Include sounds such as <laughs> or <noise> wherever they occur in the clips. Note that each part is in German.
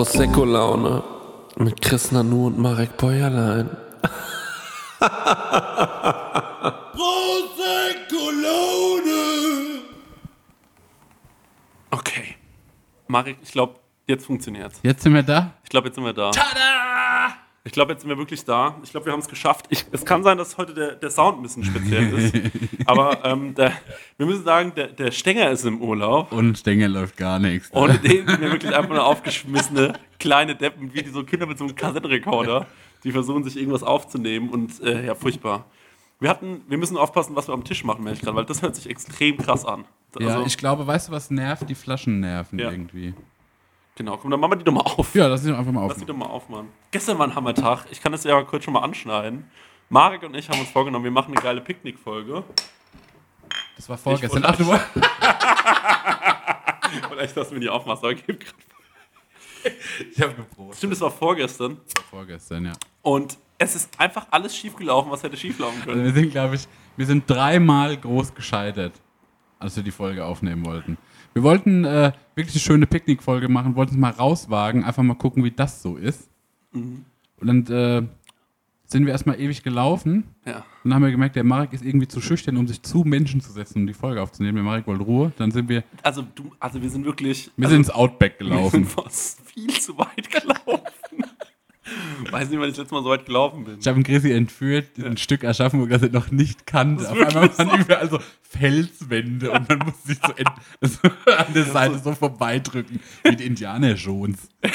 Prosecco-Laune mit Chris Nanu und Marek Bäuerlein. <laughs> Prosecco-Laune! Okay. Marek, ich glaube, jetzt funktioniert's. Jetzt sind wir da. Ich glaube, jetzt sind wir da. Tada! Ich glaube, jetzt sind wir wirklich da. Ich glaube, wir haben es geschafft. Ich, es kann sein, dass heute der, der Sound ein bisschen speziell ist. <laughs> Aber ähm, der, wir müssen sagen, der, der Stenger ist im Urlaub. Und Stängel läuft gar nichts. Ohne den sind wir wirklich einfach nur aufgeschmissene kleine Deppen, wie die so Kinder mit so einem Kassettenrekorder, die versuchen, sich irgendwas aufzunehmen. Und äh, ja, furchtbar. Wir, hatten, wir müssen aufpassen, was wir am Tisch machen, merke ich gerade, weil das hört sich extrem krass an. ja, Also, ich glaube, weißt du, was nervt? Die Flaschen nerven Ja. irgendwie. Genau, komm, dann machen wir die doch mal auf. Ja, lass sie doch einfach mal Lass die auf. doch mal auf, Mann. Gestern war ein Hammertag. Ich kann das ja kurz schon mal anschneiden. Marek und ich haben uns vorgenommen, wir machen eine geile Picknickfolge. Das war vorgestern. Ich Ach, du. Vielleicht, <laughs> dass mir die aufmachst, aber gib grad- Ich habe geprobt. Stimmt, das war vorgestern. Vorgestern, ja. Und es ist einfach alles schiefgelaufen, was hätte schieflaufen Also können. wir sind, glaube ich, wir sind dreimal groß gescheitert, als wir die Folge aufnehmen wollten. Wir wollten äh, wirklich eine schöne Picknickfolge machen, wollten es mal rauswagen, einfach mal gucken, wie das so ist. Mhm. Und dann äh, sind wir erstmal ewig gelaufen. Ja. Und dann haben wir gemerkt, der Marek ist irgendwie zu schüchtern, um sich zu Menschen zu setzen, um die Folge aufzunehmen. Der Marek wollte Ruhe. Dann sind wir, Also, du, also wir sind wirklich. wir also, sind ins Outback wir gelaufen. sind fast viel zu weit gelaufen. <laughs> Weiß nicht, wann ich das letzte Mal so weit gelaufen bin. Ich habe einen Chrissy entführt, ein Stück Aschaffenburg, das er noch nicht kannte. Auf einmal waren überall so Felswände und man musste sich so, <laughs> so an der Seite so vorbeidrücken, die Indianer Jones. <laughs>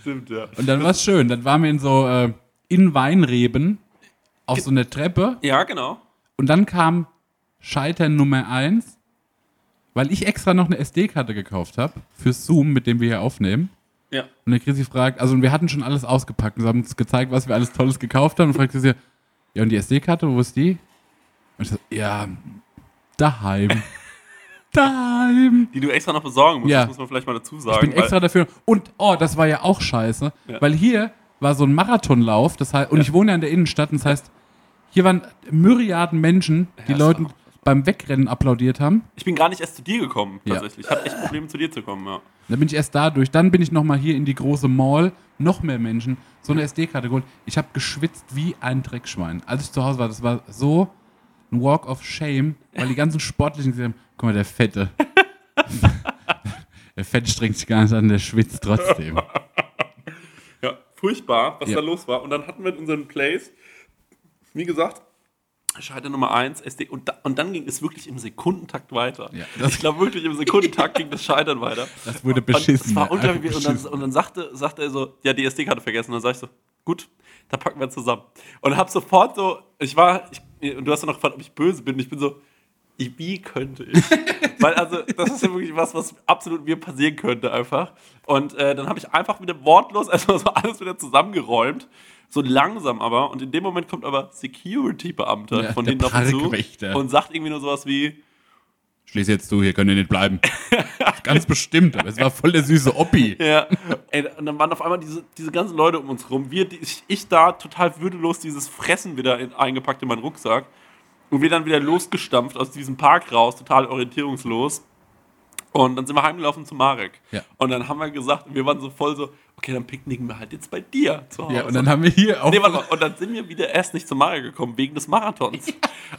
Stimmt, ja. Und dann war es schön. Dann waren wir in so, äh, in Weinreben auf so einer Treppe Ja, genau. und dann kam Scheitern Nummer eins, weil ich extra noch eine SD-Karte gekauft habe fürs Zoom, mit dem wir hier aufnehmen. Ja. Und der Chrissy fragt, also wir hatten schon alles ausgepackt. Wir haben uns gezeigt, was wir alles Tolles gekauft haben. Und fragt Chrissy, ja, und die SD-Karte, wo ist die? Und ich so, ja, daheim. <laughs> daheim. Die du extra noch besorgen musst, Ja. das muss man vielleicht mal dazu sagen. Ich bin extra dafür. Und, oh, das war ja auch scheiße. Ja. Weil hier war so ein Marathonlauf. Das heißt, und ich wohne ja in der Innenstadt. Und das heißt, hier waren Myriaden Menschen, die Leuten beim Wegrennen applaudiert haben. Ich bin gar nicht erst zu dir gekommen, Ja. tatsächlich. Ich hatte echt Probleme, zu dir zu kommen, ja. Dann bin ich erst dadurch. Dann bin ich nochmal hier in die große Mall. Noch mehr Menschen. So eine SD-Karte geholt. Ich habe geschwitzt wie ein Dreckschwein. Als ich zu Hause war, das war so ein Walk of Shame, weil die ganzen Sportlichen gesagt haben, guck mal, der Fette. <laughs> der Fette strengt sich gar nicht an, der schwitzt trotzdem. Ja, furchtbar, was Ja. da los war. Und dann hatten wir in unseren Plays, wie gesagt, Scheiter Nummer 1, SD, und, da, und dann ging es wirklich im Sekundentakt weiter. Ja, das- ich glaube wirklich, im Sekundentakt ging das Scheitern weiter. <laughs> Das wurde Und beschissen. ja, unglaublich. einfach Und dann, beschissen. und dann sagte, sagte er so, ja, die SD-Karte vergessen. Und dann sag ich so, gut, da packen wir zusammen. Und hab sofort so, ich war, ich, und du hast ja noch gefragt, ob ich böse bin. Ich bin so, ich- wie könnte ich? <laughs> Weil also, das ist ja wirklich was, was absolut mir passieren könnte einfach. Und äh, dann habe ich einfach wieder wortlos erstmal so alles wieder zusammengeräumt. So langsam aber. Und in dem Moment kommt aber Security-Beamter Ja, von auf mich zu und sagt irgendwie nur sowas wie, Schließ jetzt zu, hier könnt ihr nicht bleiben. <laughs> Ganz bestimmt, aber es war voll der süße Oppi. Ja, ey, und dann waren auf einmal diese, diese ganzen Leute um uns rum. Wir, die, ich, ich da total würdelos dieses Fressen wieder in, eingepackt in meinen Rucksack. Und wir dann wieder losgestampft aus diesem Park raus, total orientierungslos. Und dann sind wir heimgelaufen zu Marek. Ja. Und dann haben wir gesagt, wir waren so voll so, okay, dann picknicken wir halt jetzt bei dir zu Hause. Ja, und dann haben wir hier auch. Nee, warte. Und dann sind wir wieder erst nicht zu Marek gekommen, wegen des Marathons.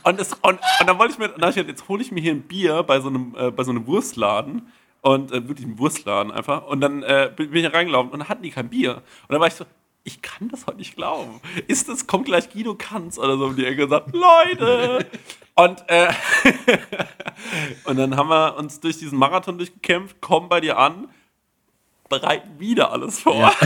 Und, das, und, und dann wollte ich mir, dann ich jetzt hole ich mir hier ein Bier bei so einem, äh, bei so einem Wurstladen. Und äh, wirklich ein Wurstladen einfach. Und dann äh, bin bin ich reingelaufen und dann hatten die kein Bier. Und dann war ich so, ich kann das heute nicht glauben. Ist das, kommt gleich Guido Kanz oder so um die Ecke und sagt, Leute! Und, äh, <laughs> und dann haben wir uns durch diesen Marathon durchgekämpft, kommen bei dir an, bereiten wieder alles vor. Ja. <laughs>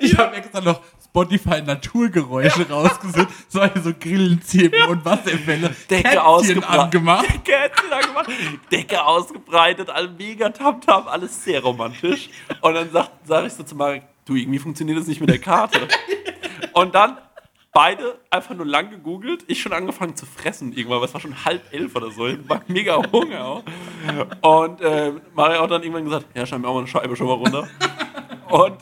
Ich habe extra noch Spotify Naturgeräusche rausgesucht. So so Grillenzirpen und Wasserfälle. Decke ausgebreitet. <laughs> Decke ausgebreitet, all mega Tamtam, alles sehr romantisch. Und dann sag, sag ich so zu Marek, du, irgendwie funktioniert das nicht mit der Karte. Und dann beide einfach nur lang gegoogelt, ich schon angefangen zu fressen irgendwann, es war schon halb elf oder so, ich war mega Hunger auch. Und äh, Marek auch dann irgendwann gesagt, ja, schneid mir auch mal eine Scheibe schon mal runter. Und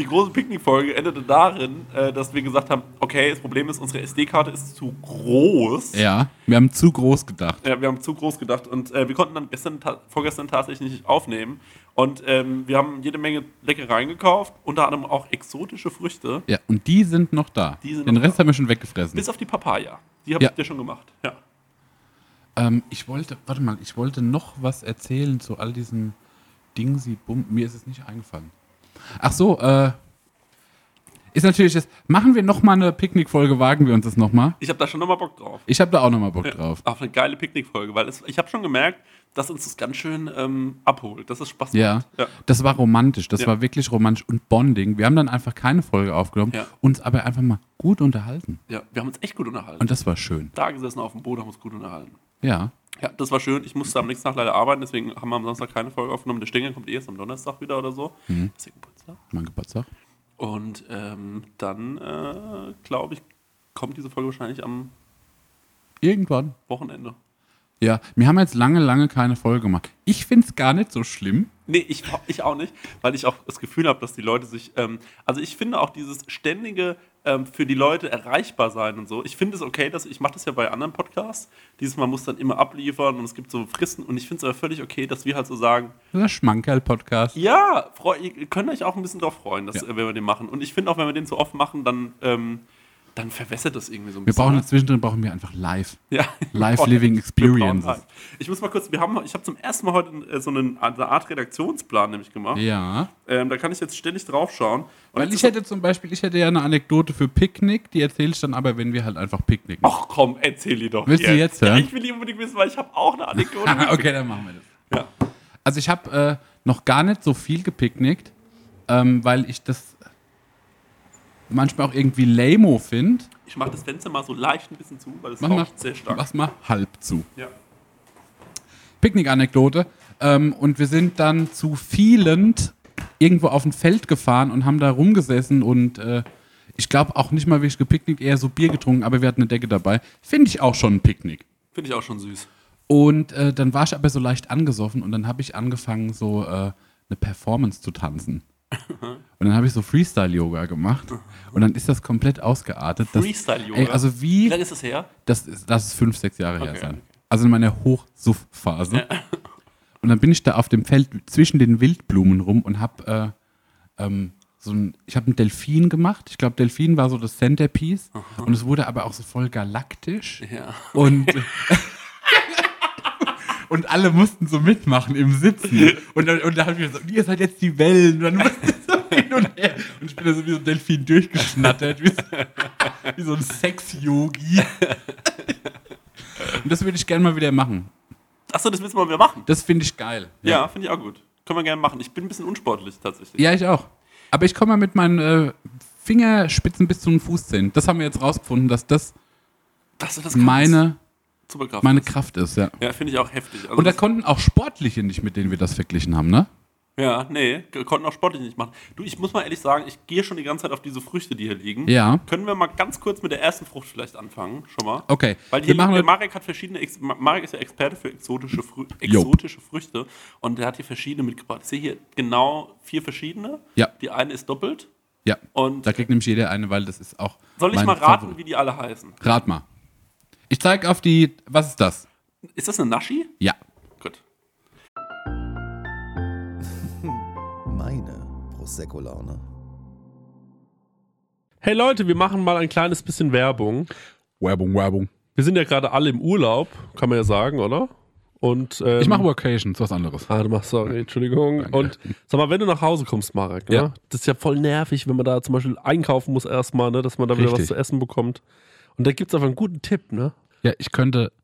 die große Picknickfolge endete darin, äh, dass wir gesagt haben, okay, das Problem ist, unsere SD-Karte ist zu groß. Ja, wir haben zu groß gedacht. Ja, wir haben zu groß gedacht und äh, wir konnten dann gestern, vorgestern tatsächlich nicht aufnehmen. Und ähm, wir haben jede Menge Leckereien gekauft, unter anderem auch exotische Früchte, Ja, und die sind noch da. Die sind Den noch Rest da. haben wir schon weggefressen. bis auf die Papaya. Die habe Ja. ich dir schon gemacht. Ja. Ähm, ich wollte, warte mal, ich wollte noch was erzählen zu all diesen Dingsi Bum. Mir ist es nicht eingefallen. Ach so, äh, ist natürlich das. Machen wir noch mal eine Picknickfolge, wagen wir uns das noch mal. Ich habe da schon nochmal Bock drauf. Ich habe da auch noch mal Bock drauf. Auf eine geile Picknickfolge, weil es, ich habe schon gemerkt, dass uns das ganz schön ähm, abholt, dass es Spaß Ja, macht. Ja. das war romantisch, das Ja. war wirklich romantisch und Bonding. Wir haben dann einfach keine Folge aufgenommen, Ja. uns aber einfach mal gut unterhalten. ja, wir haben uns echt gut unterhalten. Und das war schön. da gesessen auf dem Boot, haben uns gut unterhalten. Ja. Ja, das war schön. Ich musste am nächsten Tag leider arbeiten, deswegen haben wir am Samstag keine Folge aufgenommen. Der Stinger kommt erst am Donnerstag wieder oder so. Mhm. Ist der Geburtstag. Mein Geburtstag. Und ähm, dann, äh, glaube ich, kommt diese Folge wahrscheinlich am Irgendwann. Wochenende. Ja, wir haben jetzt lange, lange keine Folge gemacht. Ich finde es gar nicht so schlimm. Nee, ich, ich auch nicht, weil ich auch das Gefühl habe, dass die Leute sich, ähm, also ich finde auch dieses ständige ähm, für die Leute erreichbar sein und so. Ich finde es okay, dass ich mache das ja bei anderen Podcasts. Dieses Mal muss dann immer abliefern und es gibt so Fristen und ich finde es aber völlig okay, dass wir halt so sagen, Das ist der Schmankerl-Podcast. ja, freu, ihr könnt euch auch ein bisschen drauf freuen, dass, Ja. äh, wenn wir den machen. Und ich finde auch, wenn wir den so oft machen, dann, ähm, dann verwässert das irgendwie so ein Wir bisschen. brauchen ne? jetzt zwischendrin brauchen wir einfach live. <laughs> Ja. Live Wir brauchen- Living wir brauchen Experiences. live. Ich muss mal kurz, wir haben, ich habe zum ersten Mal heute äh, so einen, eine Art Redaktionsplan nämlich gemacht. Ja. Ähm, da kann ich jetzt ständig drauf schauen. Und Weil jetzt ich hätte zum Beispiel, ich hätte ja eine Anekdote für Picknick, die erzähle ich dann aber, wenn wir halt einfach picknicken. Ach komm, erzähl die doch. Willst du jetzt hören? Ja, ich will die unbedingt wissen, weil ich habe auch eine Anekdote. <laughs> okay, dann machen wir das. Ja. Also ich habe äh, noch gar nicht so viel gepicknickt, ähm, weil ich das manchmal auch irgendwie lamo finde. Ich mache das Fenster mal so leicht ein bisschen zu, weil es Mach mal, raucht sehr stark. mach's mal halb zu. Ja. Picknick-Anekdote. Ähm, und wir sind dann zu vielen irgendwo auf ein Feld gefahren und haben da rumgesessen und äh, ich glaube auch nicht mal wirklich gepicknickt, eher so Bier getrunken, aber wir hatten eine Decke dabei. Finde ich auch schon ein Picknick. Finde ich auch schon süß. Und äh, dann war ich aber so leicht angesoffen und dann habe ich angefangen, so äh, eine Performance zu tanzen. Und dann habe ich so Freestyle-Yoga gemacht und dann ist das komplett ausgeartet. Freestyle-Yoga? Ey, Also Wie wie, lange ist das her? das ist, das ist fünf, sechs Jahre her Okay, sein. okay. Also in meiner Hochsuff-Phase. Und dann bin ich da auf dem Feld zwischen den Wildblumen rum und habe äh, ähm, so ein, ich habe einen Delfin gemacht. Ich glaube, Delfin war so das Centerpiece. Und es wurde aber auch so voll galaktisch. Ja. Und, <laughs> und alle mussten so mitmachen im Sitzen. Und dann, und dann habe ich gesagt, ihr seid jetzt die Wellen. Und dann so <laughs> hin und her. Und ich bin da so wie so ein Delfin durchgeschnattert, wie so, <laughs> wie so ein Sex-Yogi. Und das würde ich gerne mal wieder machen. Achso, das willst du mal wieder machen. Das finde ich geil. Ja, finde ich auch gut. Können wir gerne machen. Ich bin ein bisschen unsportlich tatsächlich. Ja, ich auch. Aber ich komme mal mit meinen äh, Fingerspitzen bis zu den Fußzehen. Das haben wir jetzt rausgefunden, dass das Dass das meine, Superkraft meine ist. Kraft ist, ja. Ja, finde ich auch heftig. Also Und da konnten auch Sportliche nicht, mit denen wir das verglichen haben, ne? Ja, nee, konnten auch sportlich nicht machen. Du, ich muss mal ehrlich sagen, ich gehe schon die ganze Zeit auf diese Früchte, die hier liegen. Ja. Können wir mal ganz kurz mit der ersten Frucht vielleicht anfangen, schon mal? Okay. Weil hier liegen, Marek hat verschiedene, Ex Ma- Marek ist ja Experte für exotische, Frü exotische Früchte und der hat hier verschiedene mitgebracht. Ich sehe hier genau vier verschiedene. Ja. Die eine ist doppelt. Ja. Und Da kriegt nämlich jeder eine, weil das ist auch. soll ich mal raten, Favorit. wie die alle heißen? Rat mal. Ich zeige auf die. Was ist das? Ist das eine Naschi? Ja. Gut. <laughs> Meine Prosecco-Laune. Hey Leute, wir machen mal ein kleines bisschen Werbung. Werbung, Werbung. Wir sind ja gerade alle im Urlaub, kann man ja sagen, oder? Und, ähm, Ich mache Workations, was anderes. Ah, du machst, sorry, Entschuldigung. Danke. Und sag mal, wenn du nach Hause kommst, Marek, ne? Ja. das ist ja voll nervig, wenn man da zum Beispiel einkaufen muss erstmal, ne? dass man da wieder was Richtig. zu essen bekommt. Und da gibt es einfach einen guten Tipp, ne? Ja, ich könnte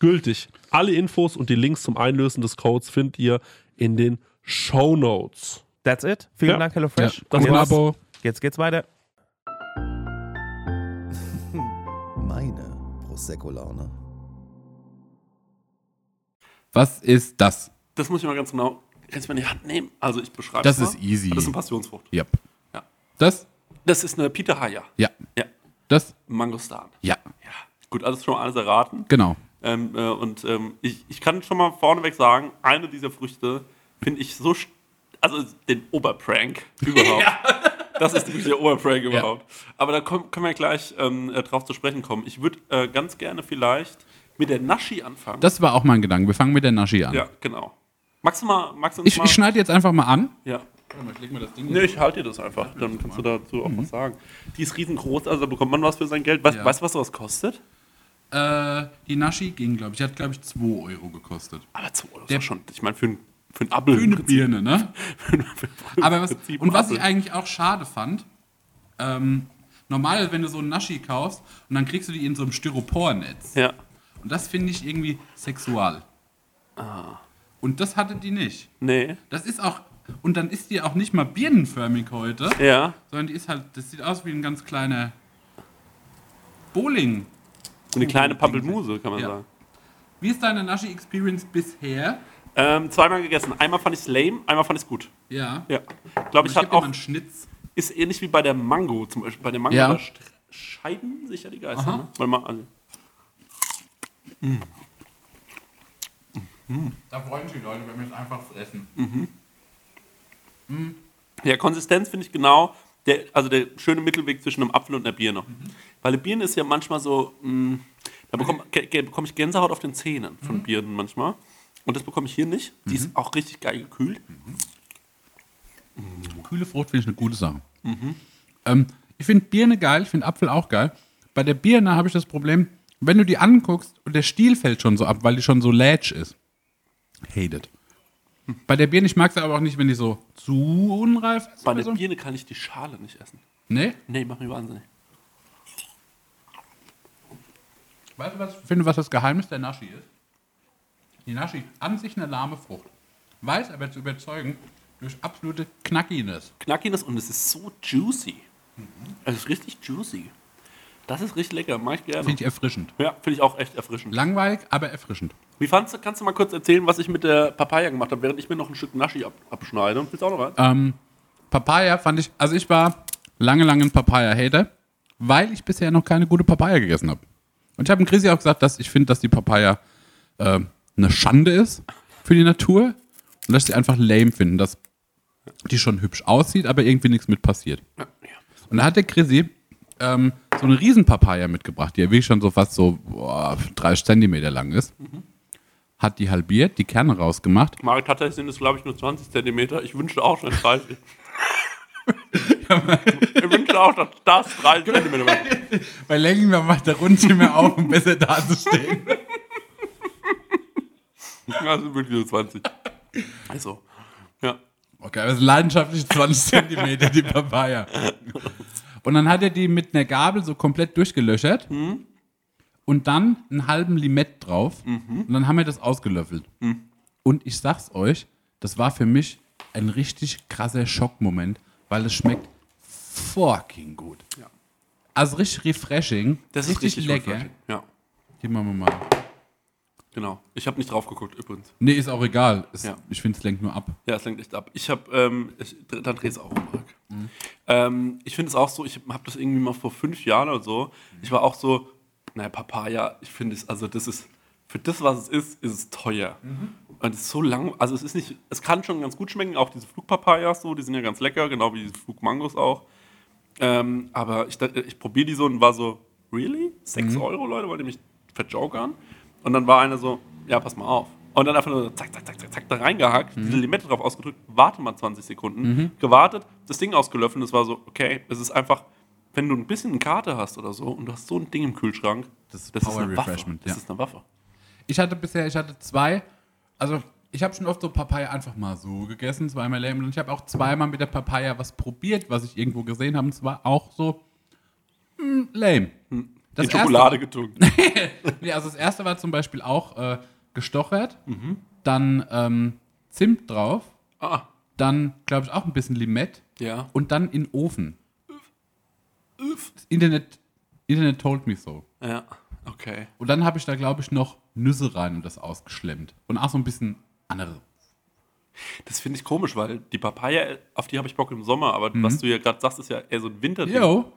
gültig. Alle Infos und die Links zum Einlösen des Codes findet ihr in den Show Notes. That's it. Vielen Ja. Dank, HelloFresh. Ja. Das Und war's. jetzt, Abo. jetzt geht's weiter. <laughs> Meine Prosecco-Laune. Was ist das? Das muss ich mal ganz genau. Kannst du mal in die Hand nehmen? Also ich beschreibe Das es ist mal. easy. Das ist eine Passionsfrucht. Yep. Ja. Das? Das ist eine Pitahaya. Ja. Ja. Das? Mangostan. Ja. Ja. Gut, alles schon mal alles erraten. Genau. Ähm, äh, und ähm, ich, ich kann schon mal vorneweg sagen, eine dieser Früchte finde ich so, also den Oberprank <laughs> überhaupt. Das ist wirklich der Oberprank überhaupt. Aber da komm, können wir gleich ähm, äh, drauf zu sprechen kommen. Ich würde äh, ganz gerne vielleicht mit der Naschi anfangen. Das war auch mein Gedanke. Wir fangen mit der Naschi an. ja, genau. Magst du mal, magst du uns Ich, mal? ich schneide jetzt einfach mal an. ja. Ich leg mir das Ding Nee, ich halte dir das einfach. Dann kannst du dazu auch was sagen. Die ist riesengroß, also da bekommt man was für sein Geld. Weißt, Ja. weißt du, was sowas kostet? Äh, die Naschi ging, glaube ich. Die hat, glaube ich, 2 Euro gekostet. Aber 2 Euro ist Der- schon, ich meine, für, ein, für einen Apfel. Für eine. Birne, ne? <laughs> Für- für- Aber was, und ein was ich eigentlich auch schade fand, ähm, normal, wenn du so einen Naschi kaufst und dann kriegst du die in so einem Styropornetz. Ja. Und das finde ich irgendwie sexual. Ah. Und das hatte die nicht. Nee. Das ist auch, und dann ist die auch nicht mal birnenförmig heute, Ja. sondern die ist halt, das sieht aus wie ein ganz kleiner Bowling. Eine kleine Pampelmuse, kann man Ja. sagen. Wie ist deine Naschi-Experience bisher? Ähm, zweimal gegessen. Einmal fand ich es lame, einmal fand ich es gut. Ja. Ja. Glaube ich, ich hat auch, einen Schnitz. ist ähnlich wie bei der Mango zum Beispiel. Bei der Mango Ja. scheiden sich ja die Geister. Ne? Weil man, also, Da freuen sich die Leute, wenn wir es einfach fressen. ja, Konsistenz finde ich genau, der, also der schöne Mittelweg zwischen einem Apfel und einer Birne. Weil eine Birne ist ja manchmal so, mh, da bekomme bekomm ich Gänsehaut auf den Zähnen von Birnen manchmal. Und das bekomme ich hier nicht. Die ist auch richtig geil gekühlt. Kühle Frucht finde ich eine gute Sache. Ähm, ich finde Birne geil, ich finde Apfel auch geil. Bei der Birne habe ich das Problem, wenn du die anguckst und der Stiel fällt schon so ab, weil die schon so lätsch ist. Hate it. Bei der Birne, ich mag sie aber auch nicht, wenn die so zu unreif ist. Bei der so. Birne kann ich die Schale nicht essen. Nee? Nee, mach mich wahnsinnig. Weißt du, was ich finde, was das Geheimnis der Naschi ist? Die Naschi an sich eine lahme Frucht. weiß aber zu überzeugen durch absolute Knackiness. Knackiness und es ist so juicy. Es ist richtig juicy. Das ist richtig lecker, mag ich gerne. Finde ich erfrischend. ja, finde ich auch echt erfrischend. Langweilig, aber erfrischend. Wie fandst du, kannst du mal kurz erzählen, was ich mit der Papaya gemacht habe, während ich mir noch ein Stück Naschi ab, abschneide? Willst du auch noch rein? Ähm, Papaya fand ich, also ich war lange, lange ein Papaya-Hater, weil ich bisher noch keine gute Papaya gegessen habe. Und ich habe dem Chrissy auch gesagt, dass ich finde, dass die Papaya äh, eine Schande ist für die Natur und dass ich sie einfach lame finden, dass die schon hübsch aussieht, aber irgendwie nichts mit passiert. Ja, Und da hat der Chrissy ähm, so eine Riesenpapaya mitgebracht, die ja wirklich schon so fast so boah, 30 Zentimeter lang ist. Hat die halbiert, die Kerne rausgemacht. Marek tatsächlich sind es, glaube ich, nur 20 Zentimeter. Ich wünschte auch schon <laughs> 30. ich wünschte auch, dass das 30 Zentimeter war. Bei Längen macht der Rund mehr auf, um besser dazustehen. Das sind wirklich nur 20. Also, ja. Okay, also leidenschaftlich 20 Zentimeter, die Papaya. Und dann hat er die mit einer Gabel so komplett durchgelöchert und dann einen halben Limett drauf und dann haben wir das ausgelöffelt. Und ich sag's euch, das war für mich ein richtig krasser Schockmoment, weil es schmeckt fucking gut. Ja. Also richtig refreshing, Das ist richtig lecker. Ja, Hier machen wir mal. genau. Ich habe nicht drauf geguckt übrigens. Nee, ist auch egal. Es, Ja. Ich finde, es lenkt nur ab. Ja, es lenkt echt ab. Ich habe, ähm, ich, dann dreh es auch, Marek. Mhm. Ähm, ich finde es auch so, ich habe das irgendwie mal vor fünf Jahren oder so. Ich war auch so, naja, Papaya, ich finde es, also das ist, für das, was es ist, ist es teuer. Mhm. Und es ist so lang, also es ist nicht, es kann schon ganz gut schmecken, auch diese Flugpapayas so, die sind ja ganz lecker, genau wie diese Flugmangos auch. Ähm, aber ich, ich probiere die so und war so, really? 6 Mhm. Euro, Leute, wollt ihr mich verjokern? Und dann war einer so, ja, pass mal auf. Und dann einfach nur so zack, zack, zack, zack, zack, da reingehackt, Mhm. diese Limette drauf ausgedrückt, warte mal 20 Sekunden, gewartet, das Ding ausgelöffelt und es war so, okay, es ist einfach, wenn du ein bisschen eine Karte hast oder so und du hast so ein Ding im Kühlschrank, Das ist das ist eine Waffe. Refreshment, Das ja. ist eine Waffe. Ich hatte bisher, ich hatte zwei, also ich habe schon oft so Papaya einfach mal so gegessen, zweimal lame. Und ich habe auch zweimal mit der Papaya was probiert, was ich irgendwo gesehen habe. Und es war auch so mm, lame. Das In Schokolade getunkt. <laughs> nee, also das erste war zum Beispiel auch äh, gestochert, dann ähm, Zimt drauf, ah, dann glaube ich auch ein bisschen Limett ja. und dann in Ofen. Internet, Internet told me so. Ja, okay. Und dann habe ich da, glaube ich, noch Nüsse rein und das ausgeschlemmt. Und auch so ein bisschen andere. Das finde ich komisch, weil die Papaya, auf die habe ich Bock im Sommer, aber Mhm. was du ja gerade sagst, ist ja eher so ein Winterding. Jo.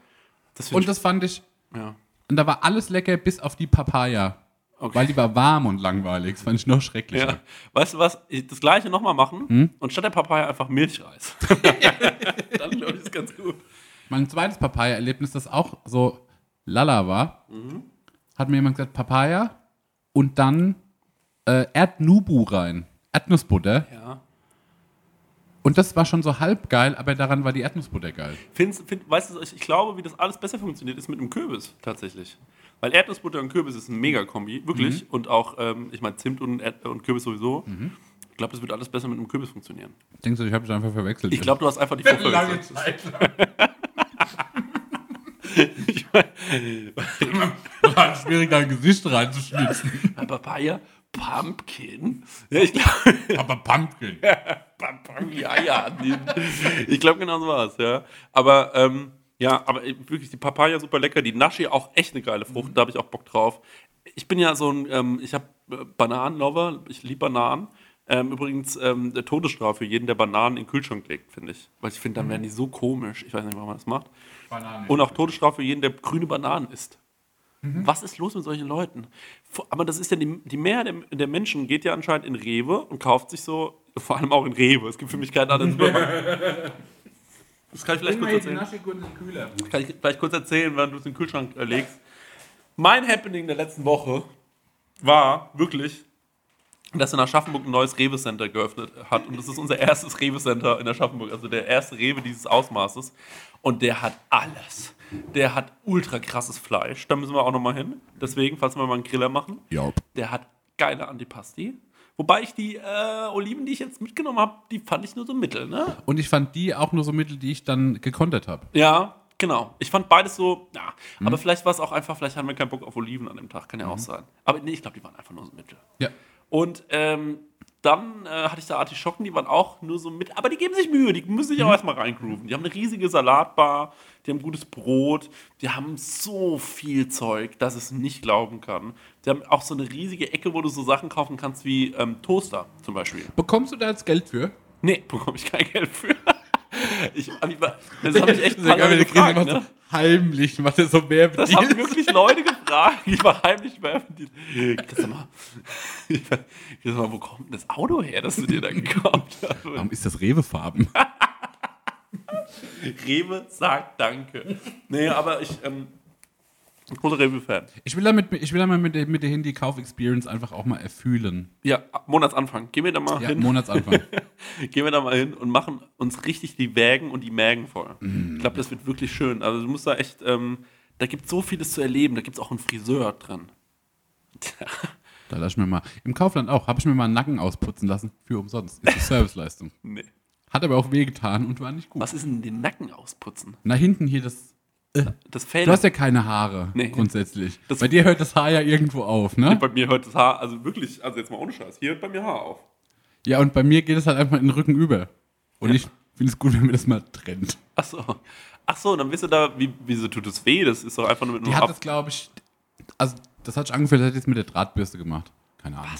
Das Und das fand ich, ja. und da war alles lecker, bis auf die Papaya. Okay. Weil die war warm und langweilig. Das fand ich noch schrecklicher. Ja. Weißt du was? Ich- Das gleiche nochmal machen Hm? und statt der Papaya einfach Milchreis. <laughs> Dann glaube ich, ist ganz gut. Mein zweites Papaya-Erlebnis, das auch so lala war, Mhm. hat mir jemand gesagt, Papaya und dann äh, Erdnubu rein. Erdnussbutter. Ja. Und das war schon so halb geil, aber daran war die Erdnussbutter geil. Find's, find, weißt du, ich, ich glaube, wie das alles besser funktioniert, ist mit einem Kürbis tatsächlich. Weil Erdnussbutter und Kürbis ist ein Mega-Kombi, wirklich. Und auch, ähm, ich meine, Zimt und, Erd und Kürbis sowieso. Ich glaube, das wird alles besser mit einem Kürbis funktionieren. Denkst du, ich habe dich einfach verwechselt? Ich glaube, du hast einfach die Frucht lange verwechselt. Zeit. <laughs> Ich mein, War schwierig, dein Gesicht reinzuschnitzen. Papaya, Pumpkin. Ja, ich glaube. <laughs> Aber Pumpkin. Ja, ja. die- Ich glaube, genau so war es, ja. Aber, ähm, ja, aber wirklich die Papaya super lecker. Die Naschi auch echt eine geile Frucht. Da habe ich auch Bock drauf. Ich bin ja so ein, ähm, ich habe äh, Bananenlover. Ich liebe Bananen. Ähm, übrigens, ähm, der Todesstrafe für jeden, der Bananen in den Kühlschrank legt, finde ich. Weil ich finde, dann werden die so komisch. Ich weiß nicht, warum man das macht. Banane. Und auch Todesstrafe für jeden, der grüne Bananen isst. Was ist los mit solchen Leuten? Aber das ist ja die, die Mehrheit der, der Menschen geht ja anscheinend in Rewe und kauft sich so, vor allem auch in Rewe. Es gibt für mich keinen anderen <laughs> Supermarkt. Das kann ich vielleicht kurz erzählen. Kann ich vielleicht kurz erzählen, wenn du es in den Kühlschrank äh, legst. Mein Happening der letzten Woche war wirklich, dass in Aschaffenburg ein neues Rewe-Center geöffnet hat. Und das ist unser erstes Rewe-Center in Aschaffenburg, also der erste Rewe dieses Ausmaßes. Und der hat alles. Der hat ultra krasses Fleisch. Da müssen wir auch nochmal hin. Deswegen, falls wir mal einen Griller machen. Jop. Der hat geile Antipasti. Wobei ich die äh, Oliven, die ich jetzt mitgenommen habe, die fand ich nur so mittel, ne? Und ich fand die auch nur so mittel, die ich dann gekontert habe. Ja, genau. Ich fand beides so, ja. Aber vielleicht war es auch einfach, vielleicht haben wir keinen Bock auf Oliven an dem Tag, kann ja auch sein. Aber nee, ich glaube, die waren einfach nur so mittel. Ja. Und ähm, dann äh, hatte ich da Artischocken, die waren auch nur so mit, aber die geben sich Mühe, die müssen sich auch erstmal reingrooven. Die haben eine riesige Salatbar, die haben gutes Brot, die haben so viel Zeug, dass es nicht glauben kann. Die haben auch so eine riesige Ecke, wo du so Sachen kaufen kannst wie ähm, Toaster zum Beispiel. Bekommst du da jetzt Geld für? Nee, <laughs> bekomme ich kein Geld für. Ich, das habe ich echt wenn der Chris gefragt, immer ne? so heimlich macht er so mehr Das haben wirklich Leute gefragt. Ich war heimlich bei Chris, sag mal, ich war- Chris, sag mal, wo kommt denn das Auto her, das du dir da gekauft hast? Warum ist das Rewe-Farben? <laughs> Rewe sagt Danke. Nee, aber ich, ähm, ein großer Rewe-Fan. Ich will damit, ich will damit mit, der- mit der Handy-Kauf-Experience einfach auch mal erfühlen. Ja, Monatsanfang. Gehen wir da mal Ja, hin. Monatsanfang. <laughs> Gehen wir da mal hin und machen uns richtig die Wägen und die Mägen voll. Mm. Ich glaube, das wird wirklich schön. Also du musst da echt, ähm, da gibt es so vieles zu erleben. Da gibt es auch einen Friseur drin. Da lass ich mir mal. Im Kaufland auch. Habe ich mir mal einen Nacken ausputzen lassen. Für umsonst. Ist eine <laughs> Serviceleistung. Nee. Hat aber auch wehgetan und war nicht gut. Was ist denn den Nacken ausputzen? Na, hinten hier das. Das Fell. Du hast ja keine Haare, Nee. grundsätzlich. Das- Bei dir hört das Haar ja irgendwo auf, ne? bei mir hört das Haar, also wirklich, also jetzt mal ohne Scheiß, hier hört bei mir Haar auf. Ja, und bei mir geht es halt einfach in den Rücken über. Und ich finde es gut, wenn mir das mal trennt. Ach so. Ach so, dann bist du da, wie, wieso tut es weh? Das ist doch einfach nur mit Die hat ab. das, glaube ich. Also, das hat sich angefühlt, hätte ich es mit der Drahtbürste gemacht. Keine Ahnung.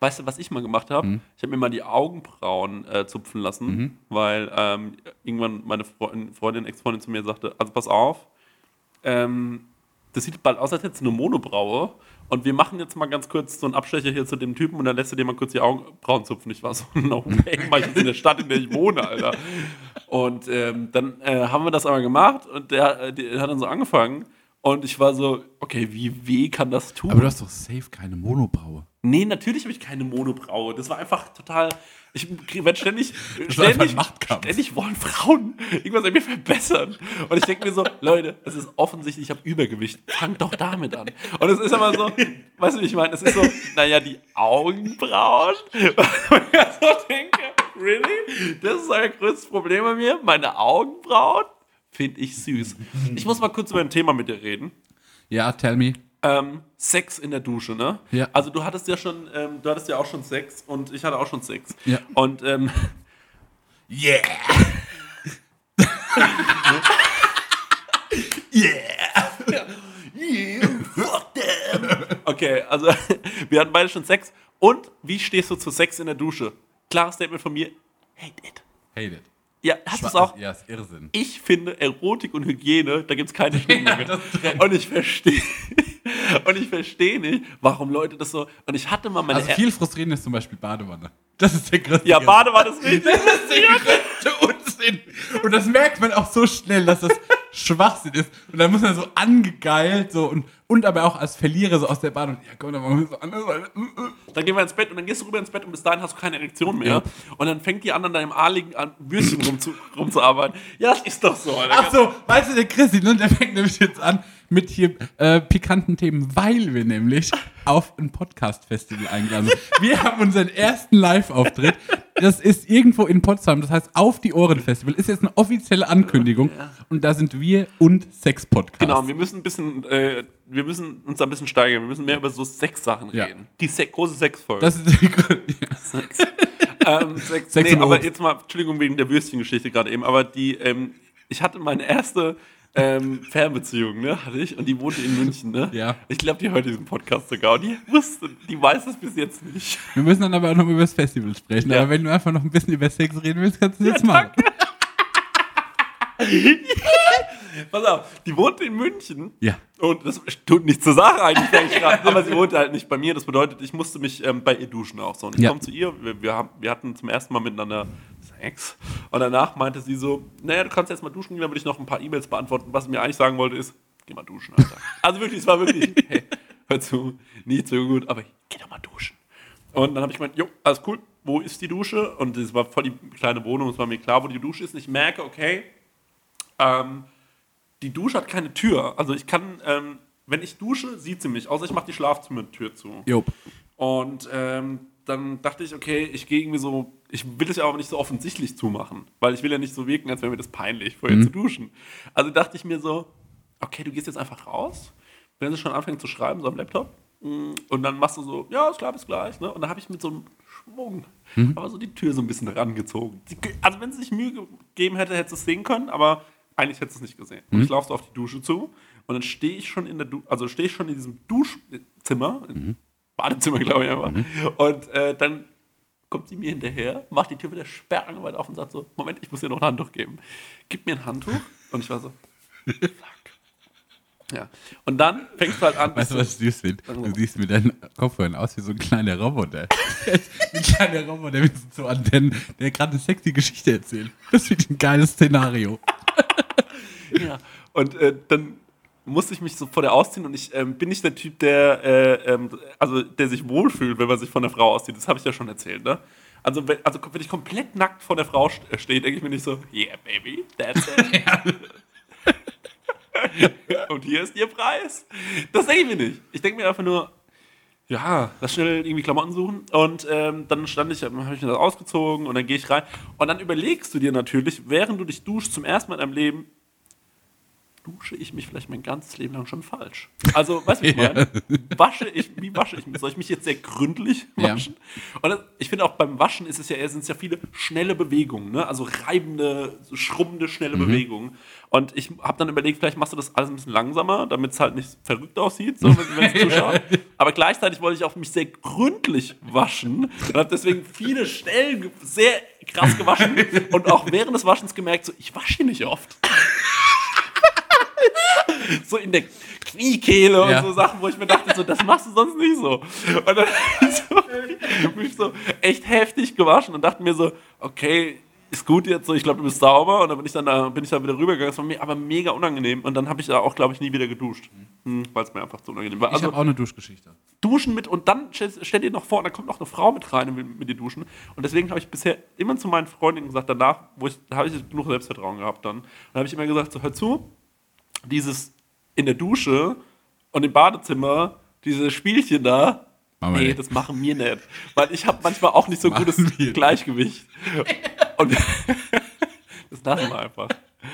Weißt du, was ich mal gemacht habe? Mhm. Ich habe mir mal die Augenbrauen äh, zupfen lassen, weil ähm, irgendwann meine Freundin, Freundin Ex-Freundin zu mir sagte, also pass auf, ähm, das sieht bald aus, als hättest du eine Monobraue und wir machen jetzt mal ganz kurz so einen Abstecher hier zu dem Typen und dann lässt du dir mal kurz die Augenbrauen zupfen. Ich war so, <laughs> no way, mach ich in der Stadt, in der ich wohne, Alter. Und ähm, dann äh, haben wir das aber gemacht und der, äh, der hat dann so angefangen und ich war so, okay, wie weh kann das tun? Aber du hast doch safe keine Monobraue. Nee, natürlich habe ich keine Monobraue. Das war einfach total. Ich werde ständig. Ständig, ständig wollen Frauen irgendwas an mir verbessern. Und ich denke mir so, Leute, es ist offensichtlich, ich habe Übergewicht. Fangt doch damit an. Und es ist aber so, weißt du, wie ich meine? Es ist so, naja, die Augenbrauen. <laughs> Und ich so denke, really? Das ist euer größtes Problem bei mir? Meine Augenbrauen? Finde ich süß. Ich muss mal kurz über ein Thema mit dir reden. Ja, tell me. Ähm, Sex in der Dusche, ne? Ja. Also du hattest ja schon, ähm, du hattest ja auch schon Sex und ich hatte auch schon Sex. Ja. Und ähm, <laughs> Yeah! <laughs> okay, also <laughs> wir hatten beide schon Sex. Und wie stehst du zu Sex in der Dusche? Klares Statement von mir. Hate it. Hate it. Ja, hast du es auch? Ja, ist Irrsinn. Ich finde Erotik und Hygiene, da gibt es keine <laughs> Schnittmenge. trennt. und ich verstehe <laughs> und ich verstehe nicht, warum Leute das so. Und ich hatte mal meine Also viel frustrierend ist zum Beispiel Badewanne. Das ist der größte ja. Badewanne ist richtig. Das ist der größte Unsinn. Und das merkt man auch so schnell, dass das <laughs> Schwachsinn ist. Und dann muss man so angegeilt so und, und aber auch als Verlierer so aus der Bahn und ja komm, dann machen wir so anders. Dann gehen wir ins Bett und dann gehst du rüber ins Bett und bis dahin hast du keine Erektion mehr. Und dann fängt die anderen da im A liegen an, Würstchen rumzu, rumzuarbeiten. Ja, das ist doch so. Alter. Ach so, weißt du, der Chrissy, ne, der fängt nämlich jetzt an mit hier äh, pikanten Themen, weil wir nämlich auf ein Podcast-Festival eingeladen sind. Wir haben unseren ersten Live-Auftritt. Das ist irgendwo in Potsdam, das heißt auf die Ohren-Festival. Ist jetzt eine offizielle Ankündigung. Und da sind wir und Sex-Podcast. Genau, wir müssen ein bisschen, äh, wir müssen uns da ein bisschen steigern. Wir müssen mehr über so Sexsachen Ja. reden. Die Se große Sexfolge. Das ist. Sex. ähm, Sex, Sex nee, und aber Obst. jetzt mal, Entschuldigung wegen der Würstchengeschichte gerade eben, aber die, ähm, ich hatte meine erste ähm, Fernbeziehung, ne, hatte ich, und die wohnte in München, ne? Ja. Ich glaube, die hört diesen Podcast sogar und die wusste, die weiß das bis jetzt nicht. Wir müssen dann aber auch noch über das Festival sprechen. Ja. Aber wenn du einfach noch ein bisschen über Sex reden willst, kannst du das jetzt machen. <laughs> Pass auf, die wohnte in München. Ja. Und das tut nichts zur Sache eigentlich, denke ich grad. aber sie wohnte halt nicht bei mir. Das bedeutet, ich musste mich ähm, bei ihr duschen auch so. Und ich Ja. komme zu ihr, wir, wir, haben, wir hatten zum ersten Mal miteinander Sex. Und danach meinte sie so, naja, du kannst jetzt mal duschen gehen, dann würde ich noch ein paar E-Mails beantworten. Was sie mir eigentlich sagen wollte ist, geh mal duschen, Alter. <laughs> also wirklich, es war wirklich, hey, hör zu, nicht so gut, aber geh doch mal duschen. Und dann habe ich gemeint, jo, alles cool, wo ist die Dusche? Und es war voll die kleine Wohnung, es war mir klar, wo die Dusche ist. Und ich merke, okay, ähm, die Dusche hat keine Tür. Also ich kann, ähm, wenn ich dusche, sieht sie mich, außer ich mache die Schlafzimmertür zu. Jupp. Und ähm, dann dachte ich, okay, ich gehe irgendwie so, ich will es ja aber nicht so offensichtlich zumachen, weil ich will ja nicht so wirken, als wäre mir das peinlich, vorher zu duschen. Also dachte ich mir so, okay, du gehst jetzt einfach raus, wenn sie schon anfängt zu schreiben, so am Laptop, Mm, Und dann machst du so, ja, ist klar, bis gleich. Ne? Und dann habe ich mit so einem Schwung aber so die Tür so ein bisschen rangezogen. Also wenn sie sich Mühe gegeben hätte, hätte sie es sehen können, aber eigentlich hätte sie es nicht gesehen. Und ich laufe so auf die Dusche zu und dann stehe ich schon in der du also stehe ich schon in diesem Duschzimmer, Badezimmer, glaube ich einfach. Und äh, dann kommt sie mir hinterher, macht die Tür wieder sperrangelweit auf und sagt so, Moment, ich muss dir noch ein Handtuch geben. Gib mir ein Handtuch. Und ich war so, fuck. Ja. Und dann fängst du halt an. Weißt du, was süß finde? Du siehst mit deinen Kopfhörern aus wie so ein kleiner Roboter. <laughs> ein kleiner Roboter mit so Antennen, der gerade eine sexy Geschichte erzählt. Das ich ein geiles Szenario. Ja. Und äh, dann musste ich mich so vor der ausziehen und ich ähm, bin nicht der Typ, der, äh, ähm, also, der sich wohlfühlt, wenn man sich von der Frau auszieht. Das habe ich ja schon erzählt, ne? Also wenn, also, wenn ich komplett nackt vor der Frau äh, stehe, denke ich mir nicht so, yeah, baby, that's it. <laughs> <laughs> und hier ist ihr Preis. Das denke ich mir nicht. Ich denke mir einfach nur, ja, lass schnell irgendwie Klamotten suchen. Und ähm, dann stand ich, habe ich mir das ausgezogen und dann gehe ich rein. Und dann überlegst du dir natürlich, während du dich duschst zum ersten Mal in deinem Leben, dusche ich mich vielleicht mein ganzes Leben lang schon falsch. Also, weißt du, wie ich <laughs> meine? Wasche ich, wie wasche ich mich? Soll ich mich jetzt sehr gründlich Ja. waschen? Und das, ich finde auch beim Waschen ist es ja, sind es ja viele schnelle Bewegungen, ne? Also reibende, schrubbende, schnelle Bewegungen. Und ich habe dann überlegt, vielleicht machst du das alles ein bisschen langsamer, damit es halt nicht verrückt aussieht, so, wenn es zuschaut. <laughs> Aber gleichzeitig wollte ich auch mich sehr gründlich waschen und habe deswegen viele Stellen ge- sehr krass gewaschen <laughs> und auch während des Waschens gemerkt, so, ich wasche hier nicht oft <laughs> so in der Kniekehle Ja. und so Sachen, wo ich mir dachte, so, das machst du sonst nicht so. Und dann <laughs> so, mich so echt heftig gewaschen und dachte mir so, okay, ist gut jetzt so, ich glaube, du bist sauber. Und dann bin ich dann da, bin ich da wieder rübergegangen. Das war mir aber mega unangenehm. Und dann habe ich da auch, glaube ich, nie wieder geduscht. Hm, Weil es mir einfach zu unangenehm war. Ich Also habe auch eine Duschgeschichte. duschen mit und dann stell, stell dir noch vor, da kommt noch eine Frau mit rein und will mit dir duschen. Und deswegen habe ich bisher immer zu meinen Freundinnen gesagt, danach, wo ich, da habe ich genug Selbstvertrauen gehabt dann. Dann habe ich immer gesagt, so hör zu, dieses in der Dusche und im Badezimmer, diese Spielchen da, wir nee, nicht. das machen wir nicht. Weil ich habe manchmal auch nicht so Machen gutes wir. Gleichgewicht. <laughs> Und <laughs> das lassen wir einfach.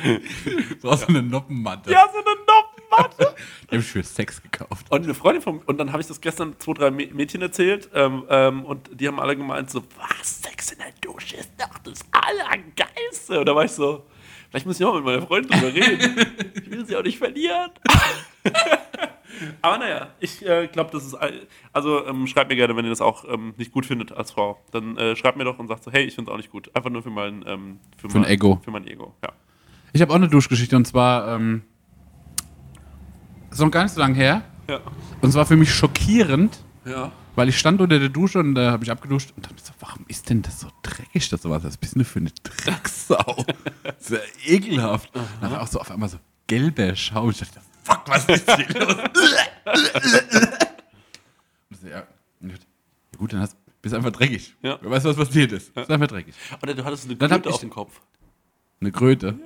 Du brauchst so eine Noppenmatte. Ja, so eine Noppenmatte. <laughs> Die habe ich für Sex gekauft. Und eine Freundin von und dann habe ich das gestern zwei, drei Mä- Mädchen erzählt ähm, ähm, und die haben alle gemeint so, was, Sex in der Dusche ist doch das Allergeilste. Und da war ich so, vielleicht muss ich auch mit meiner Freundin drüber <laughs> reden. Ich will sie auch nicht verlieren. <laughs> Aber naja, ich äh, glaube, das ist, all- also ähm, schreibt mir gerne, wenn ihr das auch ähm, nicht gut findet als Frau. Dann äh, schreibt mir doch und sagt so, hey, ich finde es auch nicht gut. Einfach nur für mein, ähm, für Für ein mein Ego. Für mein Ego, ja. Ich habe auch eine Duschgeschichte und zwar, ähm, ist noch gar nicht so lange her. Ja. Und zwar für mich schockierend, Ja. Weil ich stand unter der Dusche und da habe ich abgeduscht und dachte so, warum ist denn das so dreckig, das sowas? Was bist du denn für eine Drecksau? das ist ja ekelhaft. Dann auch so auf einmal so gelber Schaum. Ich dachte, fuck, was ist hier <laughs> los? Und so, ja, und dachte, ja gut, dann hast, bist du einfach dreckig. Ja. Wer weiß, was passiert ist. Ist einfach dreckig. Oder du hattest eine Dann Kröte auf dem Kopf. Eine Kröte.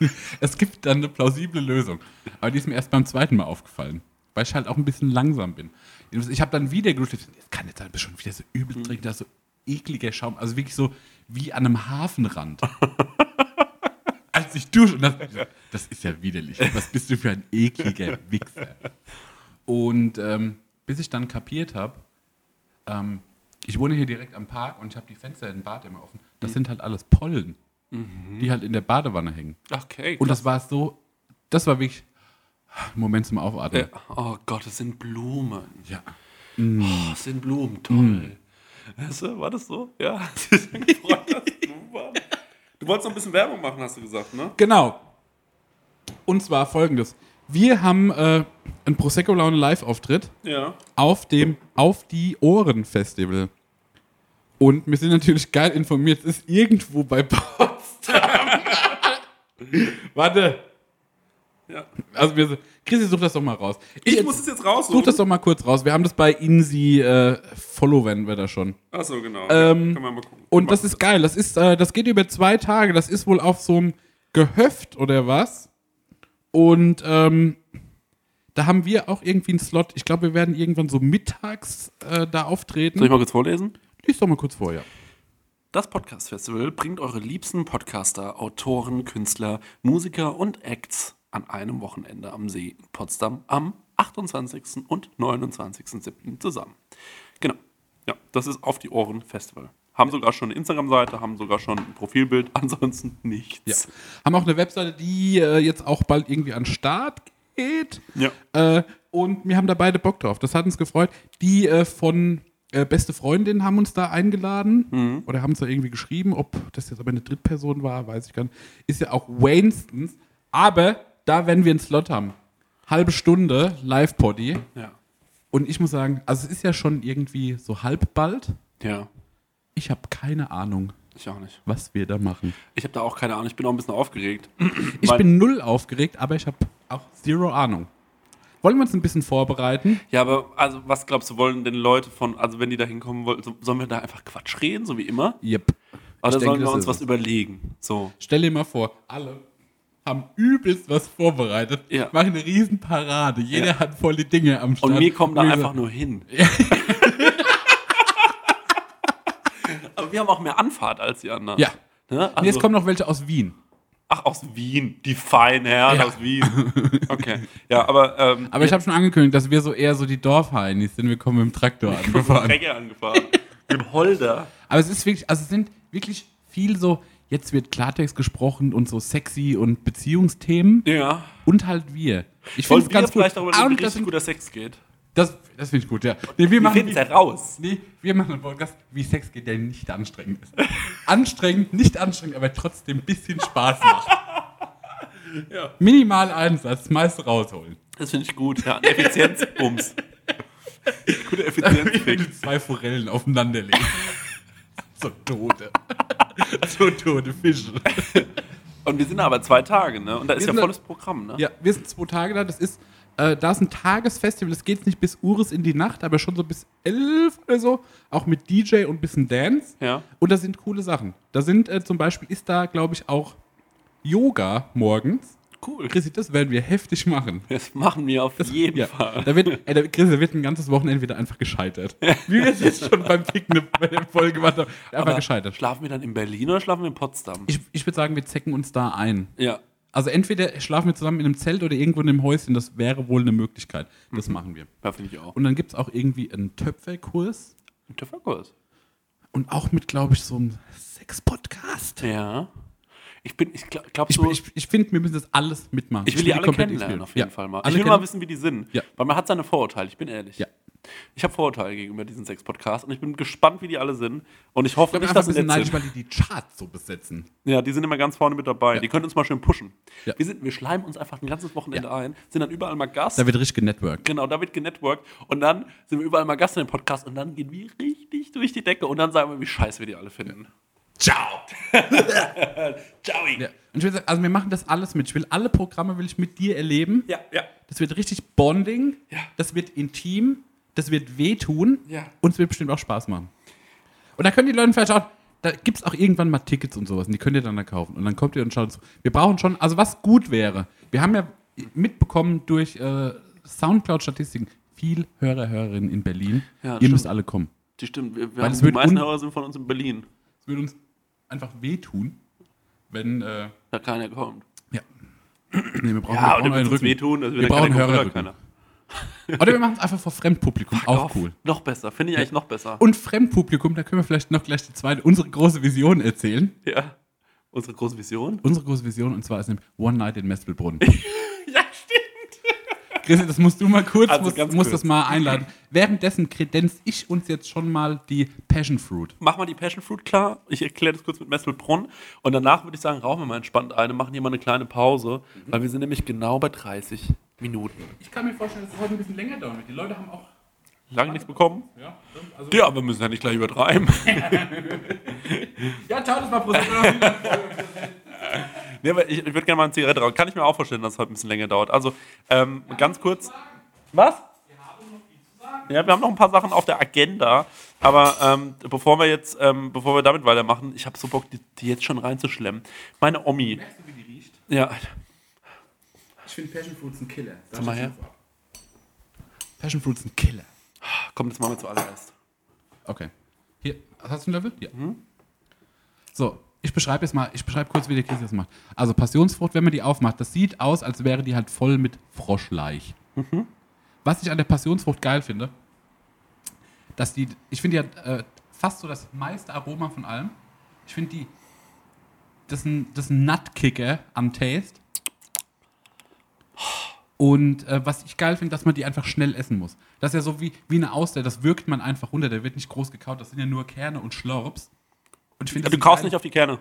<laughs> es gibt dann eine plausible Lösung. Aber die ist mir erst beim zweiten Mal aufgefallen. Weil ich halt auch ein bisschen langsam bin. Ich habe dann wieder geduscht. Das kann jetzt sein, bist schon wieder so übel dreckig, da ist so ekliger Schaum. Also wirklich so wie an einem Hafenrand. <laughs> Als ich dusche. Und das, das ist ja widerlich. Was bist du für ein ekliger Wichser? Und ähm, bis ich dann kapiert habe, ähm, ich wohne hier direkt am Park und ich habe die Fenster im Bad immer offen. Das sind halt alles Pollen, die halt in der Badewanne hängen. Okay. Und das war so, das war wirklich Moment zum Aufatmen. Ja. Oh Gott, es sind Blumen. Ja. Oh, es sind Blumen, toll. Weißt du, war das so? Ja? <laughs> Du wolltest noch ein bisschen Werbung machen, hast du gesagt, ne? Genau. Und zwar folgendes. Wir haben äh, einen Prosecco Laune Live-Auftritt Ja. auf dem Auf die Ohren Festival. Und wir sind natürlich geil informiert. Es ist irgendwo bei Potsdam. <laughs> Warte. Ja. Also wir, so- Chrissy, such das doch mal raus. Ich muss es jetzt raussuchen. Such das doch mal kurz raus. Wir haben das bei Insi äh, followen wir da schon. Achso, genau. Ähm, Können wir mal gucken. Und das ist geil. Das ist, äh, das geht über zwei Tage. Das ist wohl auf so einem Gehöft oder was. Und ähm, da haben wir auch irgendwie einen Slot. Ich glaube, wir werden irgendwann so mittags äh, da auftreten. Soll ich mal kurz vorlesen? Lies doch mal kurz vor, ja. Das Podcast Festival bringt eure liebsten Podcaster, Autoren, Künstler, Musiker und Acts an einem Wochenende am See in Potsdam am 28. und 29.07. zusammen. Genau. Ja, das ist auf die Ohren Festival. Haben sogar schon eine Instagram-Seite, haben sogar schon ein Profilbild, <laughs> ansonsten nichts. Ja. Haben auch eine Webseite, die äh, jetzt auch bald irgendwie an den Start geht. Ja. Äh, und wir haben da beide Bock drauf. Das hat uns gefreut. Die äh, von äh, Beste Freundin haben uns da eingeladen Mhm. oder haben uns da irgendwie geschrieben. Ob das jetzt aber eine Drittperson war, weiß ich gar nicht. Ist ja auch Wainstons. Aber da, wenn wir einen Slot haben, halbe Stunde Live-Poddy. Ja. Und ich muss sagen, also es ist ja schon irgendwie so halb bald. Ja, Ich habe keine Ahnung, ich auch nicht. was wir da machen. Ich habe da auch keine Ahnung, ich bin auch ein bisschen aufgeregt. <clears throat> Ich bin null aufgeregt, aber ich habe auch zero Ahnung. Wollen wir uns ein bisschen vorbereiten? Ja, aber also was glaubst du, wollen denn Leute von, also wenn die da hinkommen wollen, so, sollen wir da einfach Quatsch reden, so wie immer? Yep. Oder denke, sollen wir das uns was es. überlegen? So. Stell dir mal vor, alle haben übelst was vorbereitet, Ja. machen eine riesen Parade, jeder hat voll die Dinge am Start. Und wir kommen da wir einfach nur hin. <laughs> aber wir haben auch mehr Anfahrt als die anderen. Ja. Ne? Also, jetzt kommen noch welche aus Wien. ach, aus Wien. Die feinen Herren Ja. aus Wien. <laughs> Okay. Ja, aber, ähm, Aber ich habe schon angekündigt, dass wir so eher so die Dorfheinis sind. Wir kommen mit dem Traktor angefahren. Reggae angefahren. Im Holder. Aber es ist wirklich, also es sind wirklich viel so, jetzt wird Klartext gesprochen und so sexy und Beziehungsthemen Ja. und halt wir. Ich finde es ganz vielleicht gut. darüber reden, wie guter Sex geht? das, das finde ich gut, ja. Nee, wir machen es heraus. Nee, wir machen einen Podcast, wie Sex geht, der nicht anstrengend ist. <laughs> anstrengend, nicht anstrengend, aber trotzdem ein bisschen Spaß macht. <laughs> Minimal Einsatz, meist rausholen. Das finde ich gut. Ja, ein Effizienzbums. <laughs> Gute Effizienzfix. Zwei Forellen aufeinander legen. So tote. <laughs> so tote Fische. Und wir sind aber zwei Tage, ne? Und da ist Wir ja da- volles Programm, ne? Ja, wir sind zwei Tage da. Das ist, äh, da ist ein Tagesfestival. Das geht nicht bis Ures in die Nacht, aber schon so bis elf oder so. Auch mit DJ und bisschen Dance. Ja. Und da sind coole Sachen. Da sind äh, zum Beispiel, ist da, glaube ich, auch Yoga morgens. Cool. Chrissy, das werden wir heftig machen. Das machen wir auf jeden Ja, Fall. da wird, ey, da, Chrissy, da wird ein ganzes Wochenende wieder einfach gescheitert. Wie <laughs> wir es jetzt schon beim Picken bei der Folge gemacht haben. Einfach Aber gescheitert. Schlafen wir dann in Berlin oder schlafen wir in Potsdam? Ich, ich würde sagen, wir zecken uns da ein. ja. Also entweder schlafen wir zusammen in einem Zelt oder irgendwo in einem Häuschen. Das wäre wohl eine Möglichkeit. Das machen wir. Ja, finde ich auch. Und dann gibt es auch irgendwie einen Töpferkurs. Ein Töpferkurs. Und auch mit, glaube ich, so einem Sex-Podcast. Ja. Ich bin, ich glaube, glaub Ich, so, ich, ich finde, wir müssen das alles mitmachen. ich will die alle kennenlernen, auf jeden Ja, Fall mal. alle Ich will kennen- mal wissen, wie die sind. Ja. Weil man hat seine Vorurteile, ich bin ehrlich. Ja. Ich habe Vorurteile gegenüber diesen sechs Podcasts und ich bin gespannt, wie die alle sind. Und ich hoffe Ich nicht, dass ein bisschen neidisch, weil die die Charts so besetzen. Ja, die sind immer ganz vorne mit dabei. Ja. Die können uns mal schön pushen. Ja. Wir, sind, wir schleimen uns einfach ein ganzes Wochenende Ja. ein, sind dann überall mal Gast. Da wird richtig genetworked. Genau, da wird genetworked und dann sind wir überall mal Gast in dem Podcast und dann gehen wir richtig durch die Decke und dann sagen wir, wie scheiße wir die alle finden. Ciao! <laughs> Ciao! Ja. Und ich will sagen, also wir machen das alles mit. Ich will alle Programme will ich mit dir erleben. ja, ja. Das wird richtig Bonding. Ja. Das wird intim. Das wird wehtun. Ja. Und es wird bestimmt auch Spaß machen. Und da können die Leute vielleicht auch, da gibt es auch irgendwann mal Tickets und sowas. Und die könnt ihr dann da kaufen. Und dann kommt ihr und schaut zu. Wir brauchen schon, also was gut wäre, wir haben ja mitbekommen durch äh, Soundcloud-Statistiken viel Hörer, Hörerinnen in Berlin. Ja, ihr stimmt. müsst alle kommen. Die stimmt. Wir, wir Weil haben, die meisten Hörer sind von uns in Berlin. Es würde uns einfach wehtun, wenn, äh, Da keiner kommt. ja. <clears throat> Nee, wir brauchen, Ja, wir brauchen einen Rücken. wehtun. Also Wir brauchen Hörerrücken. Oder wir machen es einfach vor Fremdpublikum. Auch Auf. cool. Noch besser. Finde ich eigentlich noch besser. Und Fremdpublikum, da können wir vielleicht noch gleich die zweite, unsere große Vision erzählen. ja. Unsere große Vision. Unsere große Vision, und zwar ist nämlich One Night in Mespelbrunn. <laughs> Chrissy, das musst du mal kurz, Also musst, musst das mal einladen. <clears throat> Währenddessen kredenz ich uns jetzt schon mal die Passion Fruit. Mach mal die Passion Fruit klar. Ich erkläre das kurz mit Messelbrunn. Und danach würde ich sagen, rauchen wir mal entspannt eine, machen hier mal eine kleine Pause, weil wir sind nämlich genau bei 30 Minuten. Ich kann mir vorstellen, dass es heute ein bisschen länger dauern wird. Die Leute haben auch. Lange nichts bekommen? Ja, also, Ja, wir müssen ja nicht gleich übertreiben. <laughs> ja ciao, das war Prost. <laughs> nee, aber ich, ich würde gerne mal eine Zigarette rauchen. Kann ich mir auch vorstellen, dass es heute ein bisschen länger dauert. Also, ähm, ganz kurz. Was? Ja, wir haben noch ein paar Sachen auf der Agenda, aber ähm, bevor wir jetzt, ähm, bevor wir damit weitermachen, ich habe so Bock, die, die jetzt schon reinzuschlemmen. Meine Omi. Merkst du, wie die riecht? Ja, Ich finde Passion Fruits ein Killer. Sag mal her. Passion Fruits ein Killer. komm, das machen wir zuallererst. Okay. Hier, hast du einen Löffel? Ja. Mhm. So, ich beschreibe jetzt mal, ich beschreibe kurz, wie der Chris das macht. Also Passionsfrucht, wenn man die aufmacht, das sieht aus, als wäre die halt voll mit Froschleich. Mhm. Was ich an der Passionsfrucht geil finde, dass die, ich finde ja äh, fast so das meiste Aroma von allem. Ich finde die, das ist ein, das ist ein Nutkicker am Taste. Und äh, was ich geil finde, dass man die einfach schnell essen muss. Das ist ja so wie, wie eine Auster, das wirkt man einfach runter, der wird nicht groß gekaut, das sind ja nur Kerne und Schlorps. Und ich finde, das Du kaust geile- nicht auf die Kerne.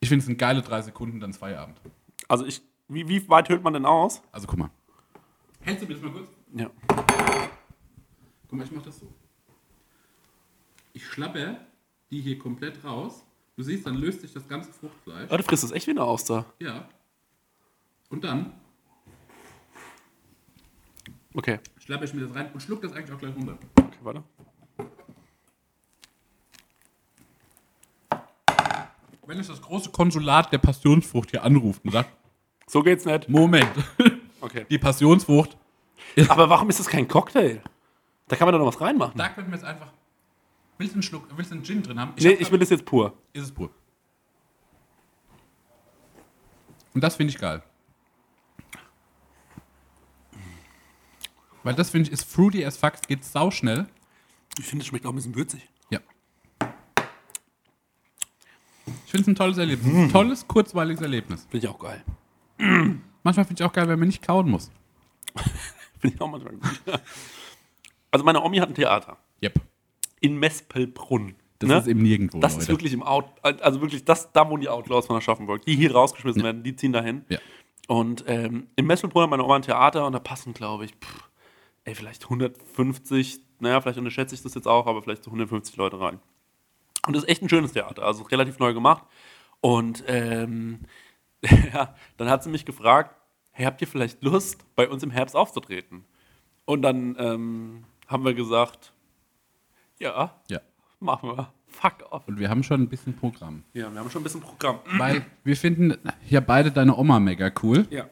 Ich finde es sind geile drei Sekunden, dann ist Feierabend. Also ich, wie, wie weit hört man denn aus? Also guck mal. Hältst du mir das mal kurz? Ja. Guck mal, ich mach das so. Ich schlapper die hier komplett raus. Du siehst, dann löst sich das ganze Fruchtfleisch. Aber du frisst das echt wie eine Auster. Ja. Und dann Okay. schlapper ich mir das rein und schluck das eigentlich auch gleich runter. Okay, warte. Wenn es das große Konsulat der Passionsfrucht hier anruft und sagt, So geht's nicht. Moment, Okay. die Passionsfrucht, Aber warum ist das kein Cocktail? Da kann man doch noch was reinmachen. da könnten wir jetzt einfach. Willst du einen Schluck, willst du einen Gin drin haben? nee, hab ich will das jetzt pur. Ist es pur. Und das finde ich geil. Weil das finde ich ist fruity as fuck, geht sauschnell. Ich finde, es schmeckt auch ein bisschen würzig. Ja. Ich finde es ein tolles Erlebnis. Ein tolles, kurzweiliges Erlebnis. Finde ich auch geil. Manchmal finde ich auch geil, wenn man nicht kauen muss. <laughs> Finde ich auch manchmal gut. Also meine Omi hat ein Theater Yep. in Mespelbrunn. Das ne? ist eben nirgendwo, Das Leute. ist wirklich im Out, also wirklich das, da wohnen die Outlaws von Aschaffenburg, die hier rausgeschmissen werden, die ziehen dahin. Ja. Und ähm, in Mespelbrunn hat meine Oma ein Theater und da passen, glaube ich, pff, ey, vielleicht 150, naja, vielleicht unterschätze ich das jetzt auch, aber vielleicht so 150 Leute rein. Und das ist echt ein schönes Theater, also relativ neu gemacht. Und ähm, <laughs> ja, dann hat sie mich gefragt, hey, habt ihr vielleicht Lust, bei uns im Herbst aufzutreten? Und dann ähm, haben wir gesagt, ja, Ja. machen wir. Fuck off. Und wir haben schon ein bisschen Programm. Ja, wir haben schon ein bisschen Programm. <clears throat> Weil wir finden ja beide deine Oma mega cool. Ja.